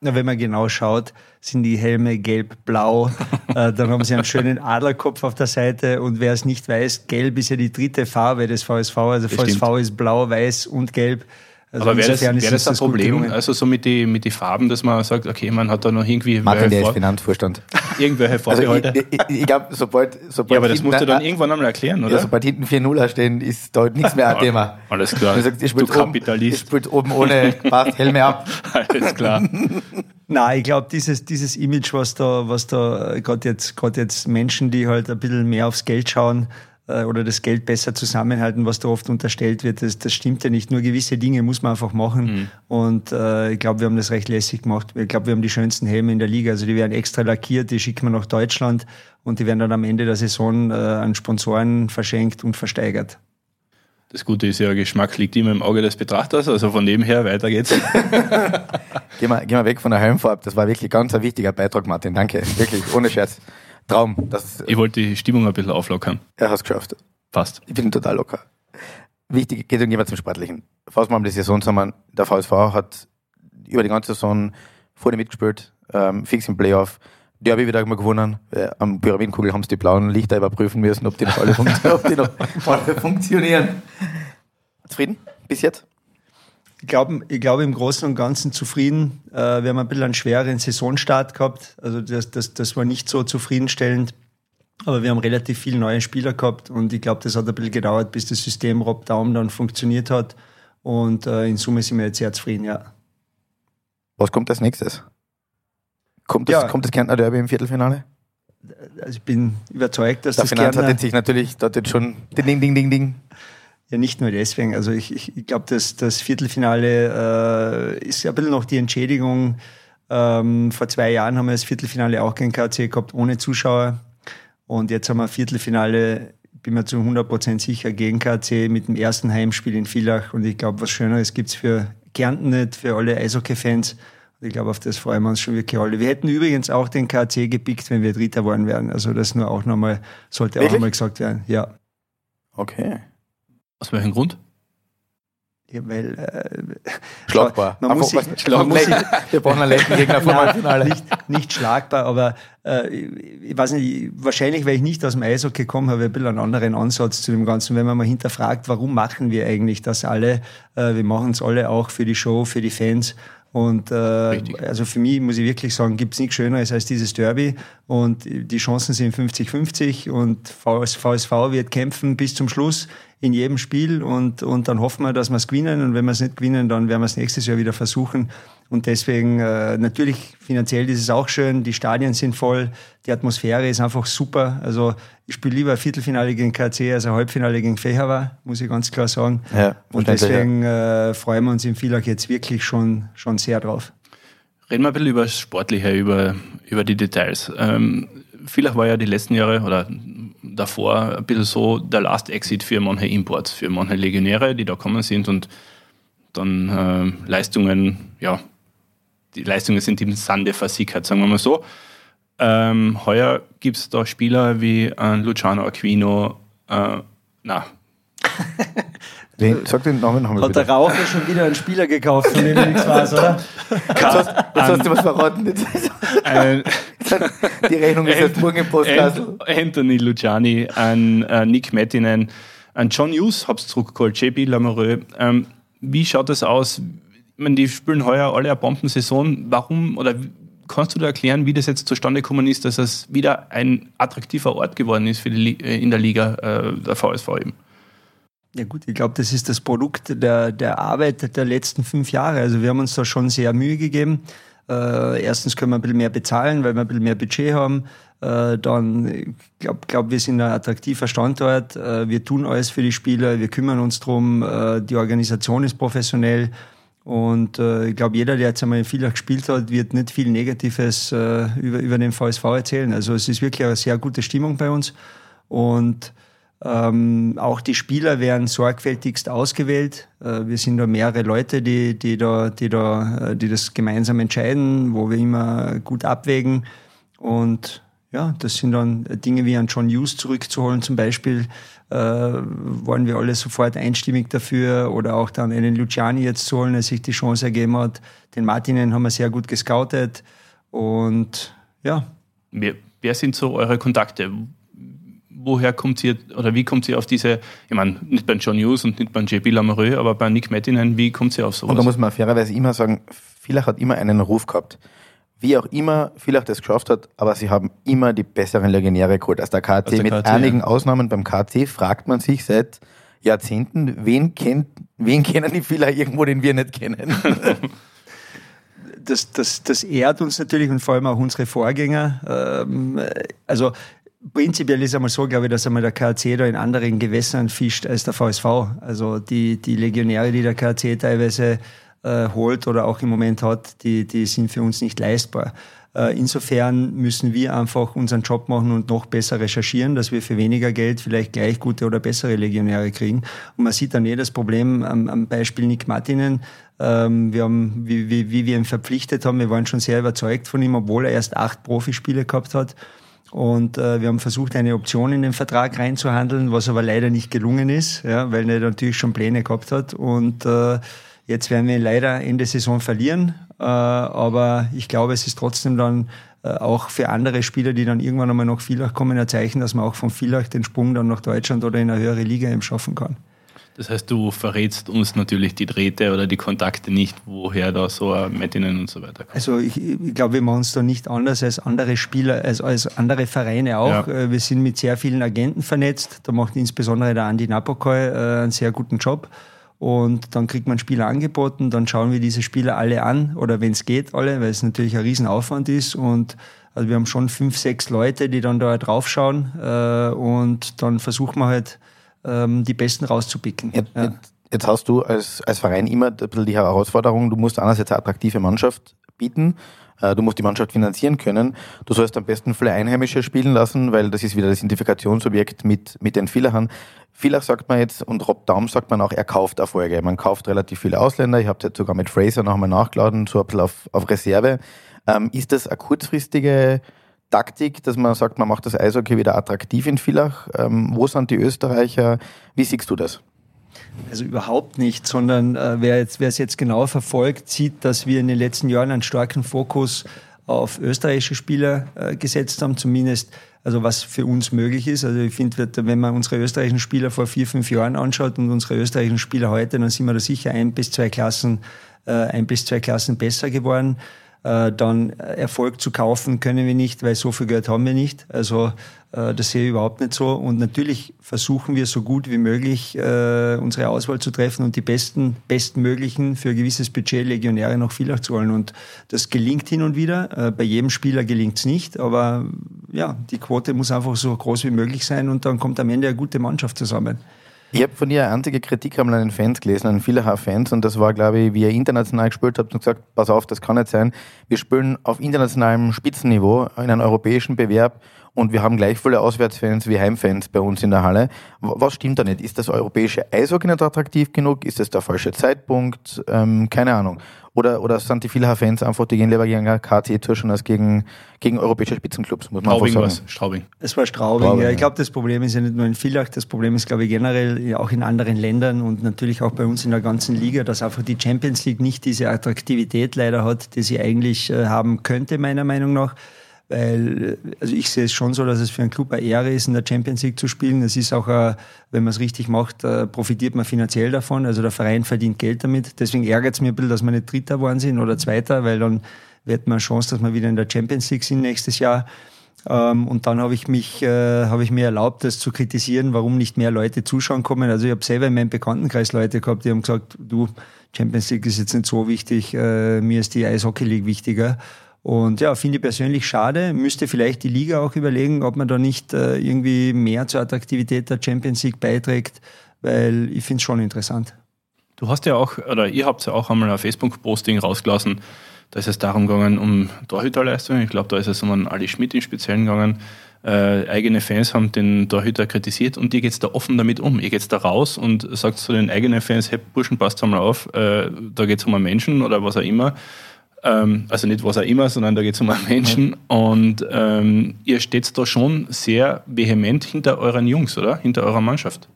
Na, wenn man genau schaut, sind die Helme gelb-blau. äh, dann haben sie einen schönen Adlerkopf auf der Seite. Und wer es nicht weiß, gelb ist ja die dritte Farbe des VSV. Also Das VSV stimmt. ist blau, weiß und gelb. Also aber wäre das, wär das ein Problem? Also so mit den mit die Farben, dass man sagt, okay, man hat da noch irgendwie Martin, der ist vor, Finanzvorstand. irgendwelche Also Vorbehalte. ich, ich, ich glaube, sobald, sobald ja, aber das musst du dann na, irgendwann einmal erklären, ja, oder? sobald hinten 4-0 stehen, ist da nichts mehr ein Thema. Alles klar. Sagt, du spielt, oben, Kapitalist. spielt oben ohne passt Helme ab. Alles klar. Nein, ich glaube, dieses, dieses Image, was da, was da gerade jetzt, gerade jetzt Menschen, die halt ein bisschen mehr aufs Geld schauen äh, oder das Geld besser zusammenhalten, was da oft unterstellt wird, das, das stimmt ja nicht. Nur gewisse Dinge muss man einfach machen. Und äh, ich glaube, wir haben das recht lässig gemacht. Ich glaube, wir haben die schönsten Helme in der Liga. Also die werden extra lackiert, die schicken wir nach Deutschland und die werden dann am Ende der Saison äh, an Sponsoren verschenkt und versteigert. Das Gute ist ja, Geschmack liegt immer im Auge des Betrachters, also von dem her, weiter geht's. Gehen wir, gehen wir weg von der Helmfarbe. Das war wirklich ganz ein wichtiger Beitrag, Martin. Danke. Wirklich, ohne Scherz. Traum. Das, Ich wollte die Stimmung ein bisschen auflockern. er hat es geschafft. Passt. Ich bin total locker. Wichtig, geht irgendjemand zum Sportlichen. Fassen wir mal die Saison zusammen. Der VSV hat über die ganze Saison vorne mitgespielt, ähm, fix im Playoff. Derby wieder mal gewonnen. Äh, am Pyramidenkugel haben sie die blauen Lichter überprüfen müssen, ob die noch alle, funktio- ob die noch alle funktionieren. Zufrieden? Bis jetzt? Ich glaube, ich glaube im Großen und Ganzen zufrieden. Äh, wir haben ein bisschen einen schweren Saisonstart gehabt. Also das, das, das war nicht so zufriedenstellend. Aber wir haben relativ viele neue Spieler gehabt und ich glaube, das hat ein bisschen gedauert, bis das System Rob Daum dann funktioniert hat. Und äh, in Summe sind wir jetzt sehr zufrieden, ja. Was kommt als nächstes? Kommt das, Ja. kommt das Kärntner Derby im Viertelfinale? Also ich bin überzeugt, dass Der das Finanz hat Kärntner- jetzt sich natürlich, hat jetzt schon ding, ding, ding, ding. Ja, nicht nur deswegen. Also ich, ich, ich glaube, das, das Viertelfinale äh, ist ja ein bisschen noch die Entschädigung. Ähm, vor zwei Jahren haben wir das Viertelfinale auch gegen KC gehabt, ohne Zuschauer. Und jetzt haben wir Viertelfinale, bin mir zu 100% sicher, gegen KC mit dem ersten Heimspiel in Villach. Und ich glaube, was Schöneres gibt's für Kärnten nicht, für alle Eishockey-Fans. Und ich glaube, auf das freuen wir uns schon wirklich alle. Wir hätten übrigens auch den KC gepickt, wenn wir Dritter geworden wären. Also das nur auch nochmal, sollte auch Wirklich? nochmal gesagt werden. Ja. Okay. Aus welchem Grund? Ja, weil äh, Schlagbar. Man muss sich- man muss Leck- Wir brauchen einen letzten Gegner vom Halbfinale. nicht, nicht schlagbar, aber äh, ich weiß nicht, wahrscheinlich, weil ich nicht aus dem Eishockey komme, habe ich ein bisschen einen anderen Ansatz zu dem Ganzen. Wenn man mal hinterfragt, warum machen wir eigentlich das alle? Äh, wir machen es alle auch für die Show, für die Fans. Und äh, Richtig. also für mich muss ich wirklich sagen, gibt es nichts Schöneres als dieses Derby. Und die Chancen sind 50-50 und VS VSV wird kämpfen bis zum Schluss in jedem Spiel und, und dann hoffen wir, dass wir es gewinnen. Und wenn wir es nicht gewinnen, dann werden wir es nächstes Jahr wieder versuchen. Und deswegen, äh, natürlich finanziell ist es auch schön, die Stadien sind voll, die Atmosphäre ist einfach super. Also ich spiele lieber ein Viertelfinale gegen KC als ein Halbfinale gegen Fehawa, muss ich ganz klar sagen. Ja, Und deswegen äh, freuen wir uns im Villach jetzt wirklich schon, schon sehr drauf. Reden wir ein bisschen über das Sportliche, über, über die Details. Ähm, vielleicht war ja die letzten Jahre oder davor ein bisschen so der Last Exit für manche Imports, für manche Legionäre, die da kommen sind und dann ähm, Leistungen, ja, die Leistungen sind im Sande versickert, sagen wir mal so. Ähm, heuer gibt es da Spieler wie äh, Luciano Aquino, äh, na, Wen- Sag den Namen nochmal Hat der bitte. Raucher schon wieder einen Spieler gekauft, von dem nichts weiß, oder? Jetzt hast, jetzt hast du was verraten. Jetzt, ein, die Rechnung ist jetzt morgen im Postkasten. Ant- Anthony Luciani, an äh, Nick Mettinen, an John Hughes, hab's zurückgeholt, JP Lamoureux. Ähm, wie schaut das aus? Meine, die spielen heuer alle eine Bombensaison. Warum oder kannst du da erklären, wie das jetzt zustande gekommen ist, dass es wieder ein attraktiver Ort geworden ist für die, äh, in der Liga, äh, der VSV eben? Ja gut, ich glaube, das ist das Produkt der, der Arbeit der letzten fünf Jahre. Also wir haben uns da schon sehr Mühe gegeben. Äh, erstens können wir ein bisschen mehr bezahlen, weil wir ein bisschen mehr Budget haben. Äh, dann, ich glaube, glaub, wir sind ein attraktiver Standort. Äh, wir tun alles für die Spieler, wir kümmern uns drum. Äh, die Organisation ist professionell. Und äh, ich glaube, jeder, der jetzt einmal in Villach gespielt hat, wird nicht viel Negatives äh, über, über den VSV erzählen. Also es ist wirklich eine sehr gute Stimmung bei uns. Und ähm, auch die Spieler werden sorgfältigst ausgewählt. Äh, wir sind da mehrere Leute, die, die, da, die, da, äh, die das gemeinsam entscheiden, wo wir immer gut abwägen. Und ja, das sind dann Dinge wie an John Hughes zurückzuholen zum Beispiel, äh, waren wir alle sofort einstimmig dafür oder auch dann einen Luciani jetzt zu holen, der sich die Chance ergeben hat. Den Martinen haben wir sehr gut gescoutet und ja. Wer, wer sind so eure Kontakte? woher kommt ihr oder wie kommt ihr auf diese, ich meine, nicht bei John Hughes und nicht bei JP Lamoureux, aber bei Nick Mettinen, wie kommt ihr auf sowas? Und da muss man fairerweise immer sagen, Villach hat immer einen Ruf gehabt. Wie auch immer Villach das geschafft hat, aber sie haben immer die besseren Legionäre geholt als der KT. Der Mit KT, einigen ja. Ausnahmen beim KT fragt man sich seit Jahrzehnten, wen kennt, wen kennen die Villach irgendwo, den wir nicht kennen? das, das, das ehrt uns natürlich und vor allem auch unsere Vorgänger. Ähm, also Prinzipiell ist einmal so, glaube ich, dass einmal der KC da in anderen Gewässern fischt als der VSV. Also die, die Legionäre, die der KC teilweise äh, holt oder auch im Moment hat, die, die sind für uns nicht leistbar. Äh, insofern müssen wir einfach unseren Job machen und noch besser recherchieren, dass wir für weniger Geld vielleicht gleich gute oder bessere Legionäre kriegen. Und man sieht dann eh das Problem am, am Beispiel Nick Martinen. Ähm, wir haben, wie, wie, wie wir ihn verpflichtet haben, wir waren schon sehr überzeugt von ihm, obwohl er erst acht Profispiele gehabt hat. Und äh, wir haben versucht, eine Option in den Vertrag reinzuhandeln, was aber leider nicht gelungen ist, ja, weil er natürlich schon Pläne gehabt hat. Und äh, jetzt werden wir ihn leider Ende Saison verlieren. Äh, aber ich glaube, es ist trotzdem dann äh, auch für andere Spieler, die dann irgendwann einmal nach Villach kommen, ein Zeichen, dass man auch von Villach den Sprung dann nach Deutschland oder in eine höhere Liga eben schaffen kann. Das heißt, du verrätst uns natürlich die Drähte oder die Kontakte nicht, woher da so Mettinen und so weiter kommt. Also ich, ich glaube, wir machen es da nicht anders als andere Spieler, als, als andere Vereine auch. Ja. Äh, wir sind mit sehr vielen Agenten vernetzt. Da macht insbesondere der Andi Napokoy einen sehr guten Job. Und dann kriegt man Spieler angeboten, dann schauen wir diese Spieler alle an oder wenn es geht, alle, weil es natürlich ein Riesenaufwand ist. Und also wir haben schon fünf, sechs Leute, die dann da draufschauen äh, und dann versuchen wir halt ähm, die Besten rauszupicken. Jetzt, ja. jetzt, hast du als, als Verein immer ein bisschen die Herausforderung, du musst einerseits eine attraktive Mannschaft bieten, du musst die Mannschaft finanzieren können. Du sollst am besten viele Einheimische spielen lassen, weil das ist wieder das Identifikationsobjekt mit, mit den Villachern. Villach sagt man jetzt und Rob Daum sagt man auch, er kauft Erfolge. Man kauft relativ viele Ausländer. Ich habe jetzt sogar mit Fraser noch einmal nachgeladen, so ein bisschen auf, auf Reserve. Ähm, ist das eine kurzfristige Taktik, dass man sagt, man macht das Eishockey wieder attraktiv in Villach? Ähm, wo sind die Österreicher? Wie siehst du das? Also überhaupt nicht, sondern äh, wer, jetzt, wer es jetzt genau verfolgt, sieht, dass wir in den letzten Jahren einen starken Fokus auf österreichische Spieler äh, gesetzt haben, zumindest also was für uns möglich ist. Also ich finde, wenn man unsere österreichischen Spieler vor vier, fünf Jahren anschaut und unsere österreichischen Spieler heute, dann sind wir da sicher ein bis zwei Klassen, äh, ein bis zwei Klassen besser geworden. Äh, dann Erfolg zu kaufen können wir nicht, weil so viel Geld haben wir nicht. Also das sehe ich überhaupt nicht so. Und natürlich versuchen wir so gut wie möglich äh, unsere Auswahl zu treffen und die besten, bestmöglichen für ein gewisses Budget Legionäre noch Villach zu holen. Und das gelingt hin und wieder. Bei jedem Spieler gelingt es nicht, aber ja, die Quote muss einfach so groß wie möglich sein und dann kommt am Ende eine gute Mannschaft zusammen. Ich habe von ihr eine einzige Kritik an den Fans gelesen, an viele Fans, und das war, glaube ich, wie ihr international gespielt habt und gesagt, pass auf, das kann nicht sein. Wir spielen auf internationalem Spitzenniveau in einem europäischen Bewerb und wir haben gleich viele Auswärtsfans wie Heimfans bei uns in der Halle. Was stimmt da nicht? Ist das europäische Eishockey nicht attraktiv genug? Ist das der falsche Zeitpunkt? Ähm, keine Ahnung. Oder, oder sind die vielen Fans einfach, die gehen lieber gegen eine KT-Tour schon als gegen, gegen europäische Spitzenclubs, muss man Straubing sagen. Straubing. Es war Straubing, Straubing ja. Ich glaube, das Problem ist ja nicht nur in Villach, das Problem ist, glaube ich, generell auch in anderen Ländern und natürlich auch bei uns in der ganzen Liga, dass einfach die Champions League nicht diese Attraktivität leider hat, die sie eigentlich äh, haben könnte, meiner Meinung nach. Weil, also ich sehe es schon so, dass es für einen Club eine Ehre ist, in der Champions League zu spielen. Es ist auch, wenn man es richtig macht, äh, profitiert man finanziell davon. Also der Verein verdient Geld damit. Deswegen ärgert es mir ein bisschen, dass wir nicht Dritter geworden sind oder Zweiter, weil dann wir hätten eine Chance, dass wir wieder in der Champions League sind nächstes Jahr. Ähm, und dann habe ich mich, äh, habe ich mir erlaubt, das zu kritisieren, warum nicht mehr Leute zuschauen kommen. Also ich habe selber in meinem Bekanntenkreis Leute gehabt, die haben gesagt, du, Champions League ist jetzt nicht so wichtig, äh, mir ist die Eishockey League wichtiger. Und ja, finde ich persönlich schade. Müsste vielleicht die Liga auch überlegen, ob man da nicht äh, irgendwie mehr zur Attraktivität der Champions League beiträgt, weil ich finde es schon interessant. Du hast ja auch, oder ihr habt ja auch einmal ein Facebook-Posting rausgelassen, da ist es darum gegangen, um Torhüterleistungen. Ich glaube, da ist es um einen Ali Schmidt im Speziellen gegangen. Äh, eigene Fans haben den Torhüter kritisiert und ihr geht da offen damit um. Ihr geht da raus und sagt zu den eigenen Fans, hey Burschen, passt einmal auf, äh, da geht es um einen Menschen oder was auch immer. Ähm, also nicht was auch immer, sondern da geht es um einen Menschen. Und ähm, ihr steht da schon sehr vehement hinter euren Jungs, oder? Hinter eurer Mannschaft.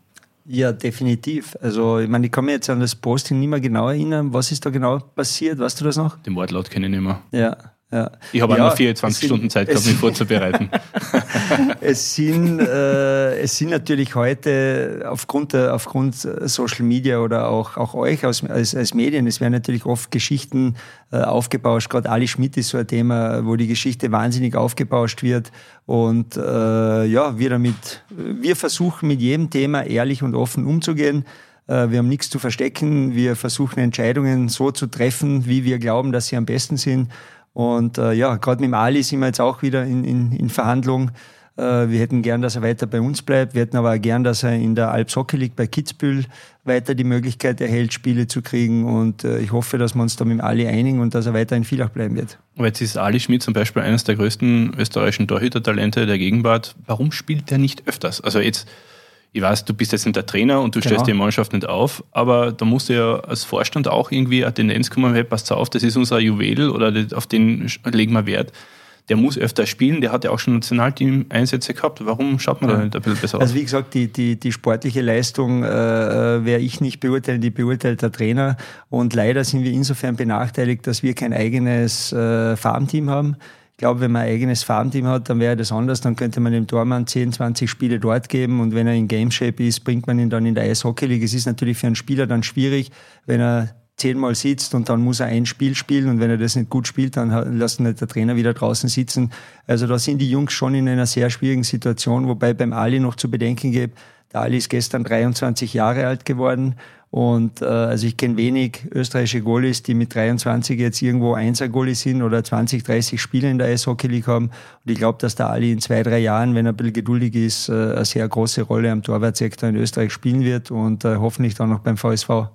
Ja, definitiv. Also, ich meine, ich kann mich jetzt an das Posting nicht mehr genau erinnern. Was ist da genau passiert? Weißt du das noch? Den Wortlaut kenne ich nicht mehr. Ja. Ja. Ich habe ja, auch noch 24 Stunden Zeit gehabt, mich vorzubereiten. es, sind, äh, es sind natürlich heute aufgrund, der, aufgrund Social Media oder auch, auch euch als, als, als Medien, es werden natürlich oft Geschichten äh, aufgebauscht. Gerade Ali Schmidt ist so ein Thema, wo die Geschichte wahnsinnig aufgebauscht wird. Und äh, ja, wir damit, wir versuchen mit jedem Thema ehrlich und offen umzugehen. Äh, wir haben nichts zu verstecken. Wir versuchen Entscheidungen so zu treffen, wie wir glauben, dass sie am besten sind. Und äh, ja, gerade mit dem Ali sind wir jetzt auch wieder in, in, in Verhandlung. Äh, wir hätten gern, dass er weiter bei uns bleibt. Wir hätten aber auch gern, dass er in der Alps Hockey League bei Kitzbühel weiter die Möglichkeit erhält, Spiele zu kriegen. Und äh, ich hoffe, dass wir uns da mit dem Ali einigen und dass er weiter in Villach bleiben wird. Aber jetzt ist Ali Schmidt zum Beispiel eines der größten österreichischen Torhüter-Talente der Gegenwart. Warum spielt er nicht öfters? Also jetzt ich weiß, du bist jetzt nicht der Trainer und du genau. stellst die Mannschaft nicht auf, aber da musst du ja als Vorstand auch irgendwie eine Tendenz kommen, hey, passt auf, das ist unser Juwel oder auf den legen wir Wert. Der muss öfter spielen, der hat ja auch schon Nationalteam-Einsätze gehabt. Warum schaut man ja. da nicht ein bisschen besser aus? Also wie gesagt, die, die, die sportliche Leistung äh, äh werde ich nicht beurteilen, die beurteilt der Trainer. Und leider sind wir insofern benachteiligt, dass wir kein eigenes äh, Farmteam haben. Ich glaube, wenn man ein eigenes Farmteam hat, dann wäre das anders. Dann könnte man dem Tormann 10, 20 Spiele dort geben und wenn er in Game Shape ist, bringt man ihn dann in der Eishockey League. Es ist natürlich für einen Spieler dann schwierig, wenn er zehnmal sitzt und dann muss er ein Spiel spielen und wenn er das nicht gut spielt, dann lässt nicht der Trainer wieder draußen sitzen. Also da sind die Jungs schon in einer sehr schwierigen Situation, wobei beim Ali noch zu bedenken gibt, der Ali ist gestern 23 Jahre alt geworden und äh, also ich kenne wenig österreichische Goalies, die mit 23 jetzt irgendwo Einser-Goalie sind oder 20, 30 Spiele in der Eishockey League haben. Und ich glaube, dass der Ali in zwei, drei Jahren, wenn er ein bisschen geduldig ist, äh, eine sehr große Rolle am Torwartsektor in Österreich spielen wird und äh, hoffentlich dann noch beim VSV.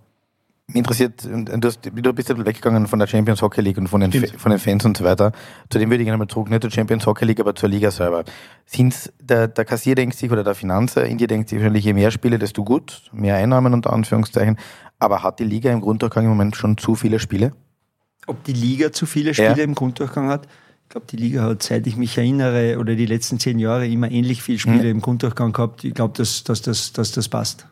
Mich interessiert, du, hast, du bist ja weggegangen von der Champions Hockey League und von den, von den Fans und so weiter. Zu dem würde ich gerne mal zurück, nicht zur Champions Hockey League, aber zur Liga selber. Sind's, der, der Kassier denkt sich oder der Finanzer in dir denkt sich wahrscheinlich, je mehr Spiele, desto gut, mehr Einnahmen unter Anführungszeichen. Aber hat die Liga im Grunddurchgang im Moment schon zu viele Spiele? Ob die Liga zu viele Spiele ja. im Grunddurchgang hat? Ich glaube, die Liga hat, seit ich mich erinnere, oder die letzten zehn Jahre immer ähnlich viele Spiele hm. im Grunddurchgang gehabt. Ich glaube, dass, dass, dass, dass das passt.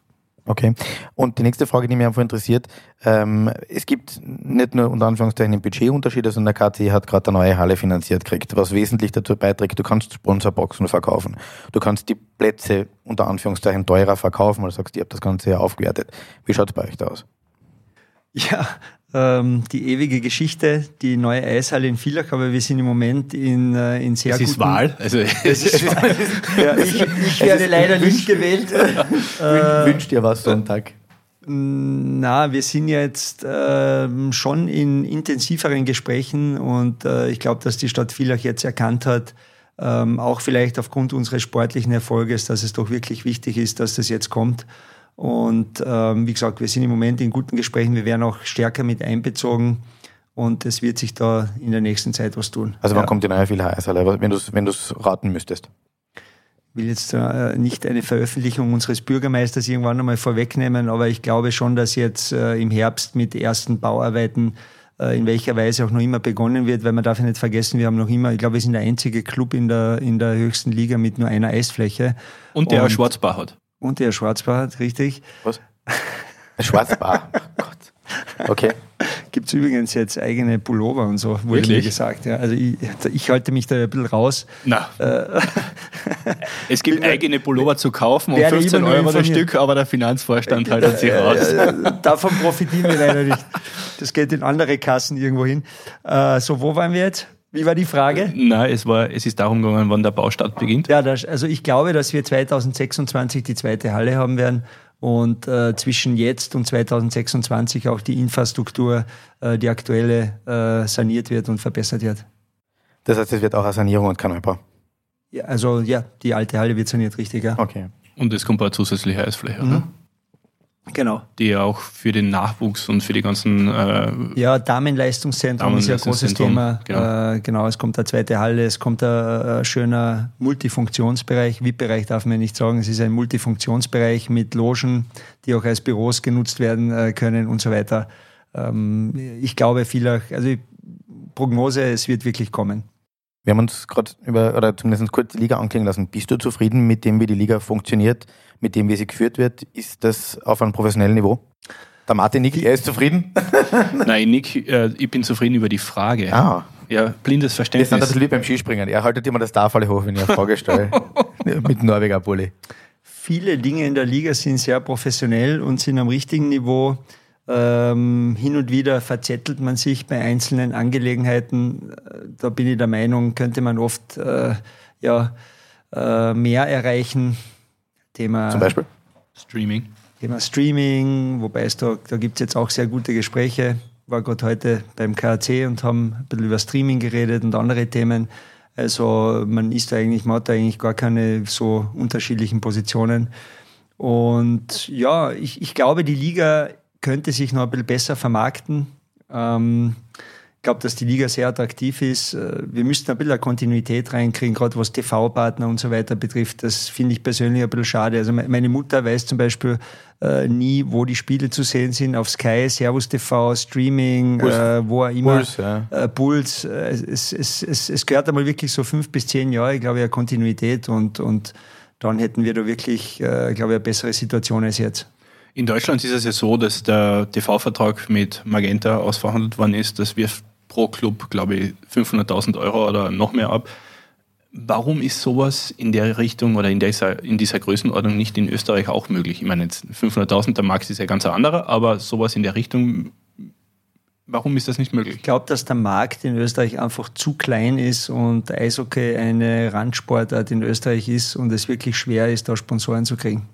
Okay. Und die nächste Frage, die mich einfach interessiert, ähm, es gibt nicht nur unter Anführungszeichen Budgetunterschiede, sondern der KC hat gerade eine neue Halle finanziert gekriegt, was wesentlich dazu beiträgt, du kannst Sponsorboxen verkaufen. Du kannst die Plätze unter Anführungszeichen teurer verkaufen, weil du sagst, ihr habt das Ganze ja aufgewertet. Wie schaut es bei euch da aus? Ja, ähm, die ewige Geschichte, die neue Eishalle in Villach, aber wir sind im Moment in, äh, in sehr es guten... Ist Wahl. Also es ist Wahl. ja, ich, ich werde leider nicht gewählt. äh, Wünscht dir was Sonntag? Na, wir sind jetzt äh, schon in intensiveren Gesprächen und äh, ich glaube, dass die Stadt Villach jetzt erkannt hat, ähm, auch vielleicht aufgrund unseres sportlichen Erfolges, dass es doch wirklich wichtig ist, dass das jetzt kommt. Und ähm, wie gesagt, wir sind im Moment in guten Gesprächen. Wir werden auch stärker mit einbezogen. Und es wird sich da in der nächsten Zeit was tun. Also wann ja. kommt die neue Vielhaarhalle, wenn du es wenn raten müsstest? Ich will jetzt äh, nicht eine Veröffentlichung unseres Bürgermeisters irgendwann einmal vorwegnehmen, aber ich glaube schon, dass jetzt äh, im Herbst mit ersten Bauarbeiten äh, in welcher Weise auch noch immer begonnen wird, weil man darf ja nicht vergessen, wir haben noch immer, ich glaube, wir sind der einzige Club in der, in der höchsten Liga mit nur einer Eisfläche. Und der Und, Schwarzbach hat. Und der Schwarzbart, richtig. Was? Schwarzbart. oh Gott. Okay. Gibt es übrigens jetzt eigene Pullover und so, wurde Wirklich? mir gesagt. Ja. Also ich, ich, halte mich da ein bisschen raus. Na. Äh, es gibt eigene Pullover zu kaufen um 15 Euro das Stück, aber der Finanzvorstand haltet sich raus. davon profitieren wir leider nicht. das geht in andere Kassen irgendwo hin. Äh, so, wo waren wir jetzt? Wie war die Frage? Nein, es, war, es ist darum gegangen, wann der Baustart beginnt. Ja, das, also ich glaube, dass wir 2026 die zweite Halle haben werden und äh, zwischen jetzt und 2026 auch die Infrastruktur, äh, die aktuelle, äh, saniert wird und verbessert wird. Das heißt, es wird auch eine Sanierung und kein Neubau. Ja, also ja, die alte Halle wird saniert, richtig, ja. Okay. Und es kommt eine zusätzliche Eisfläche, oder? Genau. Die ja auch für den Nachwuchs und für die ganzen äh, Ja, Damenleistungszentrum ist ja ein großes Thema. genau. Äh, genau, es kommt eine zweite Halle, es kommt ein, ein schöner Multifunktionsbereich. VIP-Bereich darf man nicht sagen, es ist ein Multifunktionsbereich mit Logen, die auch als Büros genutzt werden äh, können und so weiter. Ähm, ich glaube, vieler, also Prognose, es wird wirklich kommen. Wir haben uns gerade über, oder zumindest kurz die Liga anklingen lassen. Bist du zufrieden mit dem, wie die Liga funktioniert, mit dem, wie sie geführt wird? Ist das auf einem professionellen Niveau? Der Martin nickt, er ist zufrieden. Nein, Nick, äh, ich bin zufrieden über die Frage. Ah, Ja, blindes das ist ein Verständnis. bisschen wie beim Skispringen. Er haltet immer das Tafel hoch, wenn ich eine Frage stelle. mit Norweger Bulli. Viele Dinge in der Liga sind sehr professionell und sind am richtigen Niveau. Ähm, hin und wieder verzettelt man sich bei einzelnen Angelegenheiten. Äh, Da bin ich der Meinung, könnte man oft äh, ja, äh, mehr erreichen. Thema, Zum Beispiel. Streaming. Thema Streaming, wobei es da, da gibt es jetzt auch sehr gute Gespräche. War gerade heute beim KAC und haben ein bisschen über Streaming geredet und andere Themen. Also man ist da eigentlich, man hat da eigentlich gar keine so unterschiedlichen Positionen. Und ja, ich, ich glaube, die Liga könnte sich noch ein bisschen besser vermarkten. Ähm, ich glaube, dass die Liga sehr attraktiv ist. Äh, Wir müssten ein bisschen eine Kontinuität reinkriegen, gerade was TV-Partner und so weiter betrifft. Das finde ich persönlich ein bisschen schade. Also me- meine Mutter weiß zum Beispiel äh, nie, wo die Spiele zu sehen sind. Auf Sky, Servus TV, Streaming, Puls. äh, wo auch immer. Puls, ja. Äh, Puls. Äh, es, es, es, es gehört einmal wirklich so fünf bis zehn Jahre, glaube ich, eine Kontinuität und, und dann hätten wir da wirklich, äh, glaube ich, eine bessere Situation als jetzt. In Deutschland ist es ja so, dass der TV-Vertrag mit Magenta ausverhandelt worden ist. Das wirft pro Club, glaube ich, 500.000 Euro oder noch mehr ab. Warum ist sowas in der Richtung oder in dieser, in dieser Größenordnung nicht in Österreich auch möglich? Ich meine, jetzt 500.000, der Max ist ja ganz anderer, aber sowas in der Richtung, warum ist das nicht möglich? Ich glaube, dass der Markt in Österreich einfach zu klein ist und Eishockey eine Randsportart in Österreich ist und es wirklich schwer ist, da Sponsoren zu kriegen.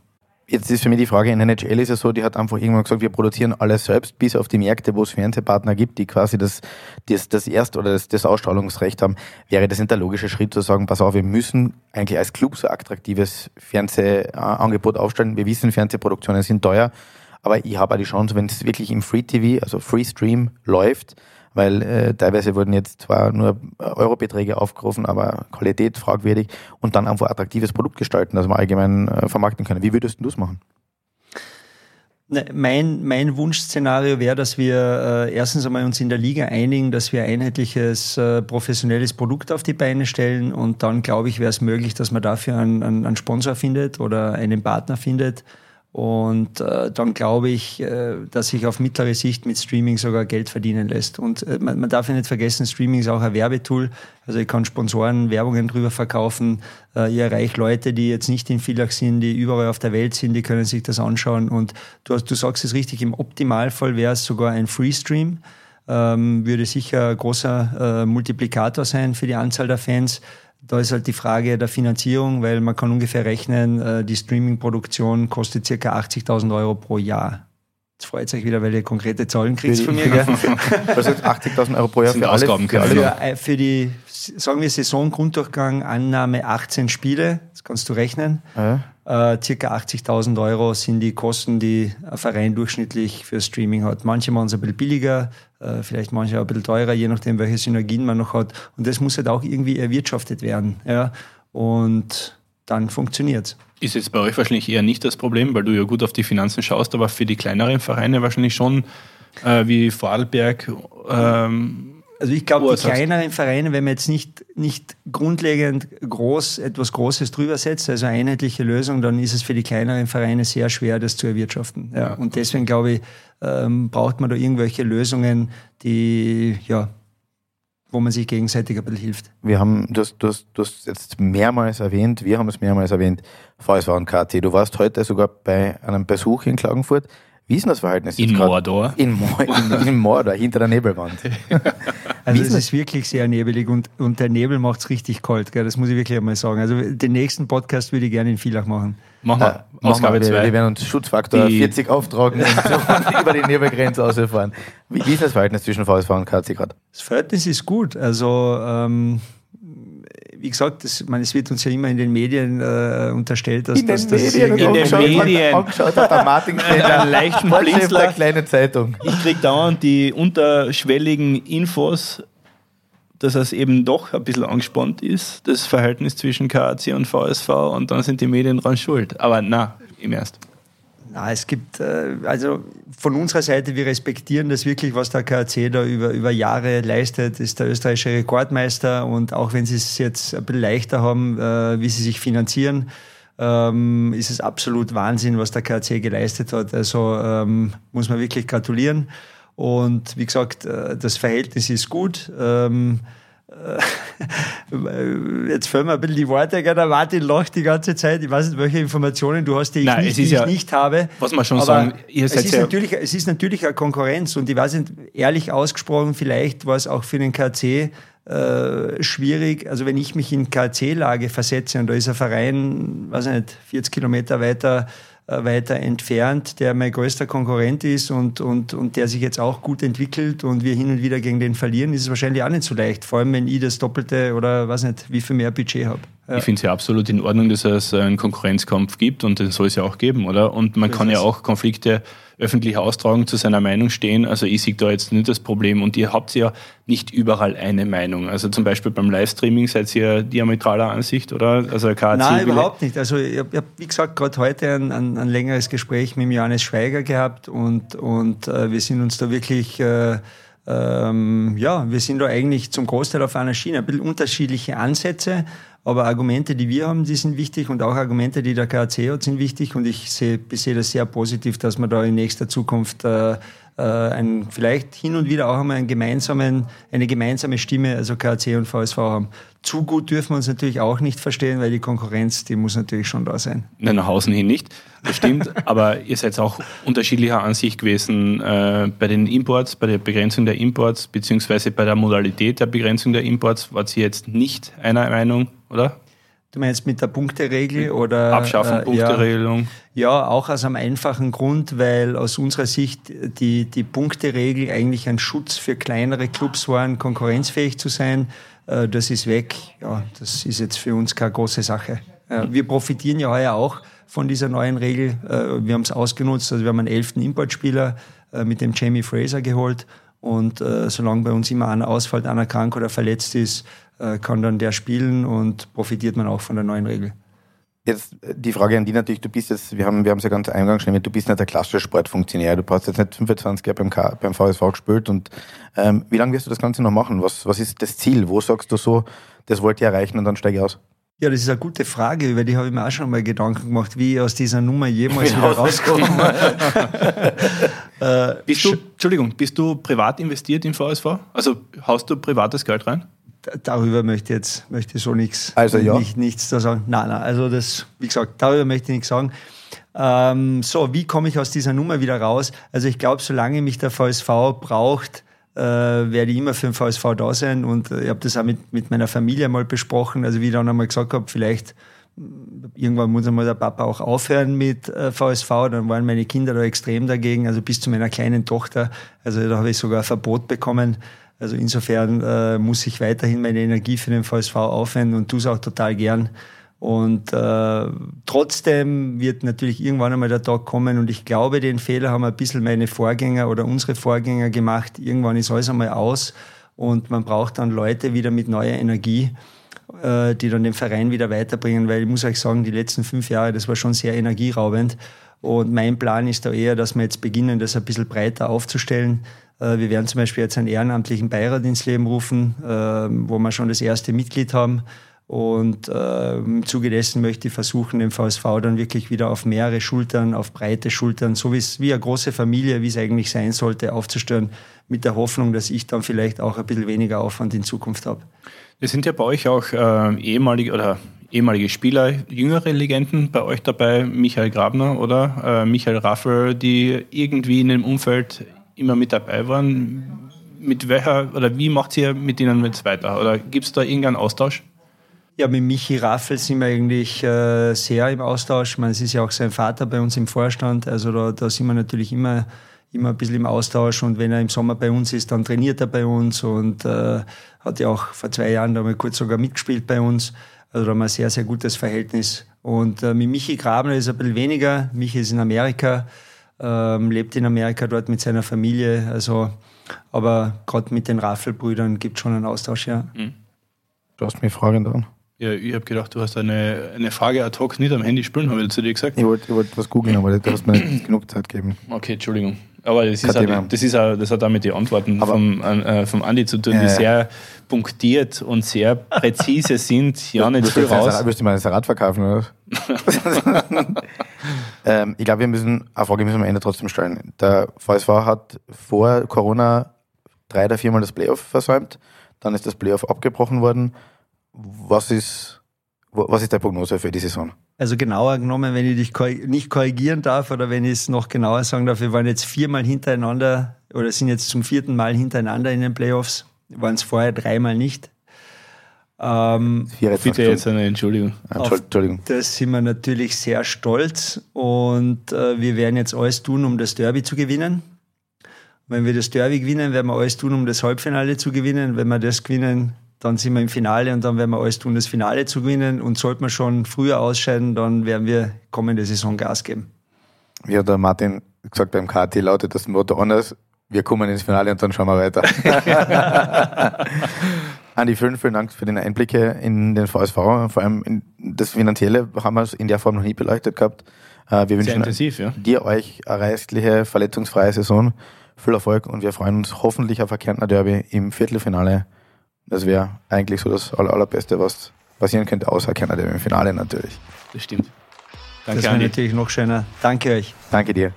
Jetzt ist für mich die Frage, in NHL ist es so, die hat einfach irgendwann gesagt, wir produzieren alles selbst, bis auf die Märkte, wo es Fernsehpartner gibt, die quasi das, das, das Erst- oder das, das Ausstrahlungsrecht haben. Wäre das nicht der logische Schritt zu sagen, pass auf, wir müssen eigentlich als Club so attraktives Fernsehangebot aufstellen. Wir wissen, Fernsehproduktionen sind teuer, aber ich habe auch die Chance, wenn es wirklich im Free TV, also Free Stream läuft, weil äh, teilweise wurden jetzt zwar nur Eurobeträge aufgerufen, aber Qualität fragwürdig und dann einfach attraktives Produkt gestalten, das wir allgemein äh, vermarkten können. Wie würdest du das machen? Ne, Mein, mein Wunschszenario wäre, dass wir äh, erstens einmal uns in der Liga einigen, dass wir ein einheitliches, äh, professionelles Produkt auf die Beine stellen und dann, glaube ich, wäre es möglich, dass man dafür einen, einen, einen Sponsor findet oder einen Partner findet. Und äh, dann glaube ich, äh, dass sich auf mittlere Sicht mit Streaming sogar Geld verdienen lässt. Und äh, man, man darf ja nicht vergessen, Streaming ist auch ein Werbetool. Also ich kann Sponsoren Werbungen drüber verkaufen. Äh, ich erreiche Leute, die jetzt nicht in Villach sind, die überall auf der Welt sind, die können sich das anschauen. Und du, hast, du sagst es richtig, im Optimalfall wäre es sogar ein Freestream. Ähm, würde sicher ein großer äh, Multiplikator sein für die Anzahl der Fans. Da ist halt die Frage der Finanzierung, weil man kann ungefähr rechnen, äh, die Streaming-Produktion kostet circa 80.000 Euro pro Jahr. Jetzt freut euch wieder, weil ihr konkrete Zahlen kriegt von mir. Gell? Also 80.000 Euro pro Jahr für alle, Ausgaben, für alle. Für, äh, für die, sagen wir, Saisongrunddurchgang, Annahme 18 Spiele, das kannst du rechnen. Ja. Äh, circa 80.000 Euro sind die Kosten, die ein Verein durchschnittlich für Streaming hat. Manche machen es ein bisschen billiger, äh, vielleicht manche ein bisschen teurer, je nachdem, welche Synergien man noch hat. Und das muss halt auch irgendwie erwirtschaftet werden. Ja? Und dann funktioniert's. Ist jetzt bei euch wahrscheinlich eher nicht das Problem, weil du ja gut auf die Finanzen schaust, aber für die kleineren Vereine wahrscheinlich schon, äh, wie Vorarlberg, ähm, Also ich glaube, die er kleineren Vereine, wenn man jetzt nicht, nicht grundlegend groß etwas Großes drüber setzt, also eine einheitliche Lösung, dann ist es für die kleineren Vereine sehr schwer, das zu erwirtschaften. Ja. Und deswegen glaube ich, ähm, braucht man da irgendwelche Lösungen, die, ja, wo man sich gegenseitig ein bisschen hilft. Wir haben, du hast, du, hast, du hast jetzt mehrmals erwähnt, wir haben es mehrmals erwähnt, VSV und KT. Du warst heute sogar bei einem Besuch in Klagenfurt. Wie ist denn das Verhältnis? In Mordor? In, Mo in, in, Mordor, hinter der Nebelwand. also es ist wirklich sehr nebelig und, und der Nebel macht es richtig kalt, gell? das muss ich wirklich einmal sagen. Also den nächsten Podcast würde ich gerne in Villach machen. Machen wir. Äh, Ausgabe 2. Wir, wir, werden uns Schutzfaktor die 40 auftragen und über die Nebelgrenze ausfahren. Wie, wie ist das Verhältnis zwischen VSV und KC gerade? Das Verhältnis ist gut. Also ähm, wie gesagt, das, man, es wird uns ja immer in den Medien äh, unterstellt, dass in das, den Medien, in den Medien angeschaut hat der Martin einen leichten Blinzler, kleine Zeitung. Ich kriege dauernd die unterschwelligen Infos, dass es eben doch ein bisschen angespannt ist, das Verhältnis zwischen KAC und VSV und dann sind die Medien dran schuld. Aber na, im Ernst. Na, es gibt, äh, also von unserer Seite, wir respektieren das wirklich, was der KAC da über, über Jahre leistet, ist der österreichische Rekordmeister und auch wenn sie es jetzt ein bisschen leichter haben, äh, wie sie sich finanzieren, ähm, ist es absolut Wahnsinn, was der KAC geleistet hat. Also ähm, muss man wirklich gratulieren. Und wie gesagt, äh, das Verhältnis ist gut. Äh, jetzt fällt mir ein bisschen die Worte, der Martin lacht die ganze Zeit. Ich weiß nicht, welche Informationen du hast, die ich, Nein, nicht, die ja, ich nicht habe. Was man schon sagen, ihr seid es, ist natürlich, es ist natürlich eine Konkurrenz und ich weiß nicht, ehrlich ausgesprochen, vielleicht war es auch für den KC äh, schwierig. Also wenn ich mich in KC-Lage versetze und da ist ein Verein, weiß nicht, 40 Kilometer weiter weiter entfernt, der mein größter Konkurrent ist und, und, und der sich jetzt auch gut entwickelt und wir hin und wieder gegen den verlieren, ist es wahrscheinlich auch nicht so leicht. Vor allem, wenn ich das Doppelte oder weiß nicht, wie viel mehr Budget habe. Ja. Ich finde es ja absolut in Ordnung, dass es einen Konkurrenzkampf gibt und den soll es ja auch geben, oder? Und man so kann ja auch Konflikte öffentlich austragen, zu seiner Meinung stehen. Also ich sehe da jetzt nicht das Problem. Und ihr habt ja nicht überall eine Meinung. Also zum Beispiel beim Livestreaming seid ihr diametraler Ansicht, oder? Also KAC Nein, überhaupt nicht. Also ich habe, hab, wie gesagt, gerade heute ein, ein, ein, längeres Gespräch mit Johannes Schweiger gehabt und, und äh, wir sind uns da wirklich... Äh, ähm, ja, wir sind da eigentlich zum Großteil auf einer Schiene. Ein bisschen unterschiedliche Ansätze, aber Argumente, die wir haben, die sind wichtig und auch Argumente, die der KAC hat, sind wichtig. Und ich sehe, sehe das sehr positiv, dass wir da in nächster Zukunft äh, äh, ein, vielleicht hin und wieder auch einmal einen gemeinsamen, eine gemeinsame Stimme, also KAC und VSV haben. Zu gut dürfen wir uns natürlich auch nicht verstehen, weil die Konkurrenz, die muss natürlich schon da sein. Nein, nach außen hin nicht, das stimmt, aber ihr seid auch unterschiedlicher Ansicht gewesen äh, bei den Imports, bei der Begrenzung der Imports, beziehungsweise bei der Modalität der Begrenzung der Imports, wart ihr jetzt nicht einer Meinung, oder? Du meinst mit der Punkteregel oder? Abschaffen, äh, Punkteregelung. Ja, ja, auch aus einem einfachen Grund, weil aus unserer Sicht die, die Punkteregel eigentlich ein Schutz für kleinere Clubs waren, konkurrenzfähig zu sein. Äh, das ist weg. Ja, das ist jetzt für uns keine große Sache. Wir profitieren ja heuer auch von dieser neuen Regel. Äh, wir haben es ausgenutzt. Also wir haben einen elften Importspieler äh, mit dem Jamie Fraser geholt. Und solange bei uns immer einer ausfällt, einer krank oder verletzt ist, äh, kann dann der spielen und profitiert man auch von der neuen Regel. Jetzt äh, die Frage an die natürlich, du bist jetzt, wir haben wir es ja ganz eingangs schon du bist nicht der klassische Sportfunktionär, du hast jetzt nicht 25 Jahre beim, K, beim VSV gespielt und ähm, wie lange wirst du das Ganze noch machen? Was, was ist das Ziel? Wo sagst du so, das wollte ich erreichen und dann steige ich aus? Ja, das ist eine gute Frage, über die habe ich mir auch schon mal Gedanken gemacht, wie ich aus dieser Nummer jemals wieder rauskomme. äh, bist du, Entschuldigung, bist du privat investiert im VSV? Also haust du privates Geld rein? darüber möchte ich jetzt möchte so nichts, also, ja. nicht, nichts da sagen. Nein, nein, also das, wie gesagt, darüber möchte ich nichts sagen. Ähm, so, wie komme ich aus dieser Nummer wieder raus? Also ich glaube, solange mich der VSV braucht, äh, werde ich immer für den VSV da sein. Und äh, ich habe das auch mit, mit meiner Familie mal besprochen. Also wie ich dann einmal gesagt habe, vielleicht irgendwann muss einmal der Papa auch aufhören mit äh, VSV. Dann waren meine Kinder da extrem dagegen, also bis zu meiner kleinen Tochter. Also da habe ich sogar ein Verbot bekommen. Also insofern äh, muss ich weiterhin meine Energie für den VSV aufwenden und tue es auch total gern. Und äh, trotzdem wird natürlich irgendwann einmal der Tag kommen und ich glaube, den Fehler haben ein bisschen meine Vorgänger oder unsere Vorgänger gemacht. Irgendwann ist alles einmal aus und man braucht dann Leute wieder mit neuer Energie, äh, die dann den Verein wieder weiterbringen, weil ich muss euch sagen, die letzten fünf Jahre, das war schon sehr energieraubend. Und mein Plan ist da eher, dass wir jetzt beginnen, das ein bisschen breiter aufzustellen, äh, wir werden zum Beispiel jetzt einen ehrenamtlichen Beirat ins Leben rufen, äh, wo wir schon das erste Mitglied haben. Und äh, im Zuge dessen möchte ich versuchen, den VSV dann wirklich wieder auf mehrere Schultern, auf breite Schultern, so wie eine große Familie, wie es eigentlich sein sollte, aufzustellen, mit der Hoffnung, dass ich dann vielleicht auch ein bisschen weniger Aufwand in Zukunft habe. Wir sind ja bei euch auch äh, ehemalige oder ehemalige Spieler, jüngere Legenden bei euch dabei, Michael Grabner oder äh, Michael Raffel, die irgendwie in dem Umfeld immer mit dabei waren. Mit welcher oder wie macht ihr mit ihnen jetzt weiter? Oder gibt es da irgendeinen Austausch? Ja, mit Michi Raffel sind wir eigentlich äh, sehr im Austausch. Ich meine, es ist ja auch sein Vater bei uns im Vorstand. Also da, da sind wir natürlich immer, immer ein bisschen im Austausch. Und wenn er im Sommer bei uns ist, dann trainiert er bei uns und äh, hat ja auch vor zwei Jahren da mal kurz sogar mitgespielt bei uns. Also da haben wir ein sehr, sehr gutes Verhältnis. Und äh, mit Michi Grabner ist ein bisschen weniger. Michi ist in Amerika, ähm, lebt in Amerika dort mit seiner Familie. Also, aber gerade mit den Raffelbrüdern gibt es schon einen Austausch, ja. Mhm. Du hast mich Fragen dran. Ja, ich habe gedacht, du hast eine, eine Frage ad hoc nicht am Handy spielen, habe ich zu dir gesagt. Ich wollte wollt was googeln, aber du hast mir nicht genug Zeit gegeben. Okay, Entschuldigung. Aber das, ist auch, das, ist auch, das hat auch mit den Antworten aber vom, äh, vom Andi zu tun, die ja, sehr punktiert und sehr präzise sind. Ja, nicht viel raus. Wirst du mal das Rad verkaufen, oder? ähm, ich glaube, wir müssen, eine Frage müssen wir am Ende trotzdem stellen. Der VSV hat vor Corona drei oder viermal das Playoff versäumt. Dann ist das Playoff abgebrochen worden. Was ist, was ist deine Prognose für die Saison? Also genauer genommen, wenn ich dich nicht korrigieren darf oder wenn ich es noch genauer sagen darf, wir waren jetzt viermal hintereinander oder sind jetzt zum vierten Mal hintereinander in den Playoffs. Waren es vorher dreimal nicht. Ähm, Bitte jetzt eine Entschuldigung. Entschuldigung. Das sind wir natürlich sehr stolz und äh, wir werden jetzt alles tun, um das Derby zu gewinnen. Wenn wir das Derby gewinnen, werden wir alles tun, um das Halbfinale zu gewinnen. Wenn wir das gewinnen, dann sind wir im Finale und dann werden wir alles tun, das Finale zu gewinnen. Und sollte man schon früher ausscheiden, dann werden wir kommende Saison Gas geben. Wie hat der Martin gesagt beim KT, lautet das Motto anders, wir kommen ins Finale und dann schauen wir weiter. Andi, vielen, vielen Dank für den Einblicke in den VSV. Vor allem in das Finanzielle haben wir in der Form noch nie beleuchtet gehabt. Äh, wir wünschen intensiv, ja. dir, euch eine restliche, verletzungsfreie Saison. Viel Erfolg und wir freuen uns hoffentlich auf ein Kärntner Derby im Viertelfinale das wäre eigentlich so das aller, allerbeste, was passieren könnte, außer Kanada im Finale natürlich. Das stimmt. Danke, das wäre natürlich noch schöner. Danke euch. Danke dir.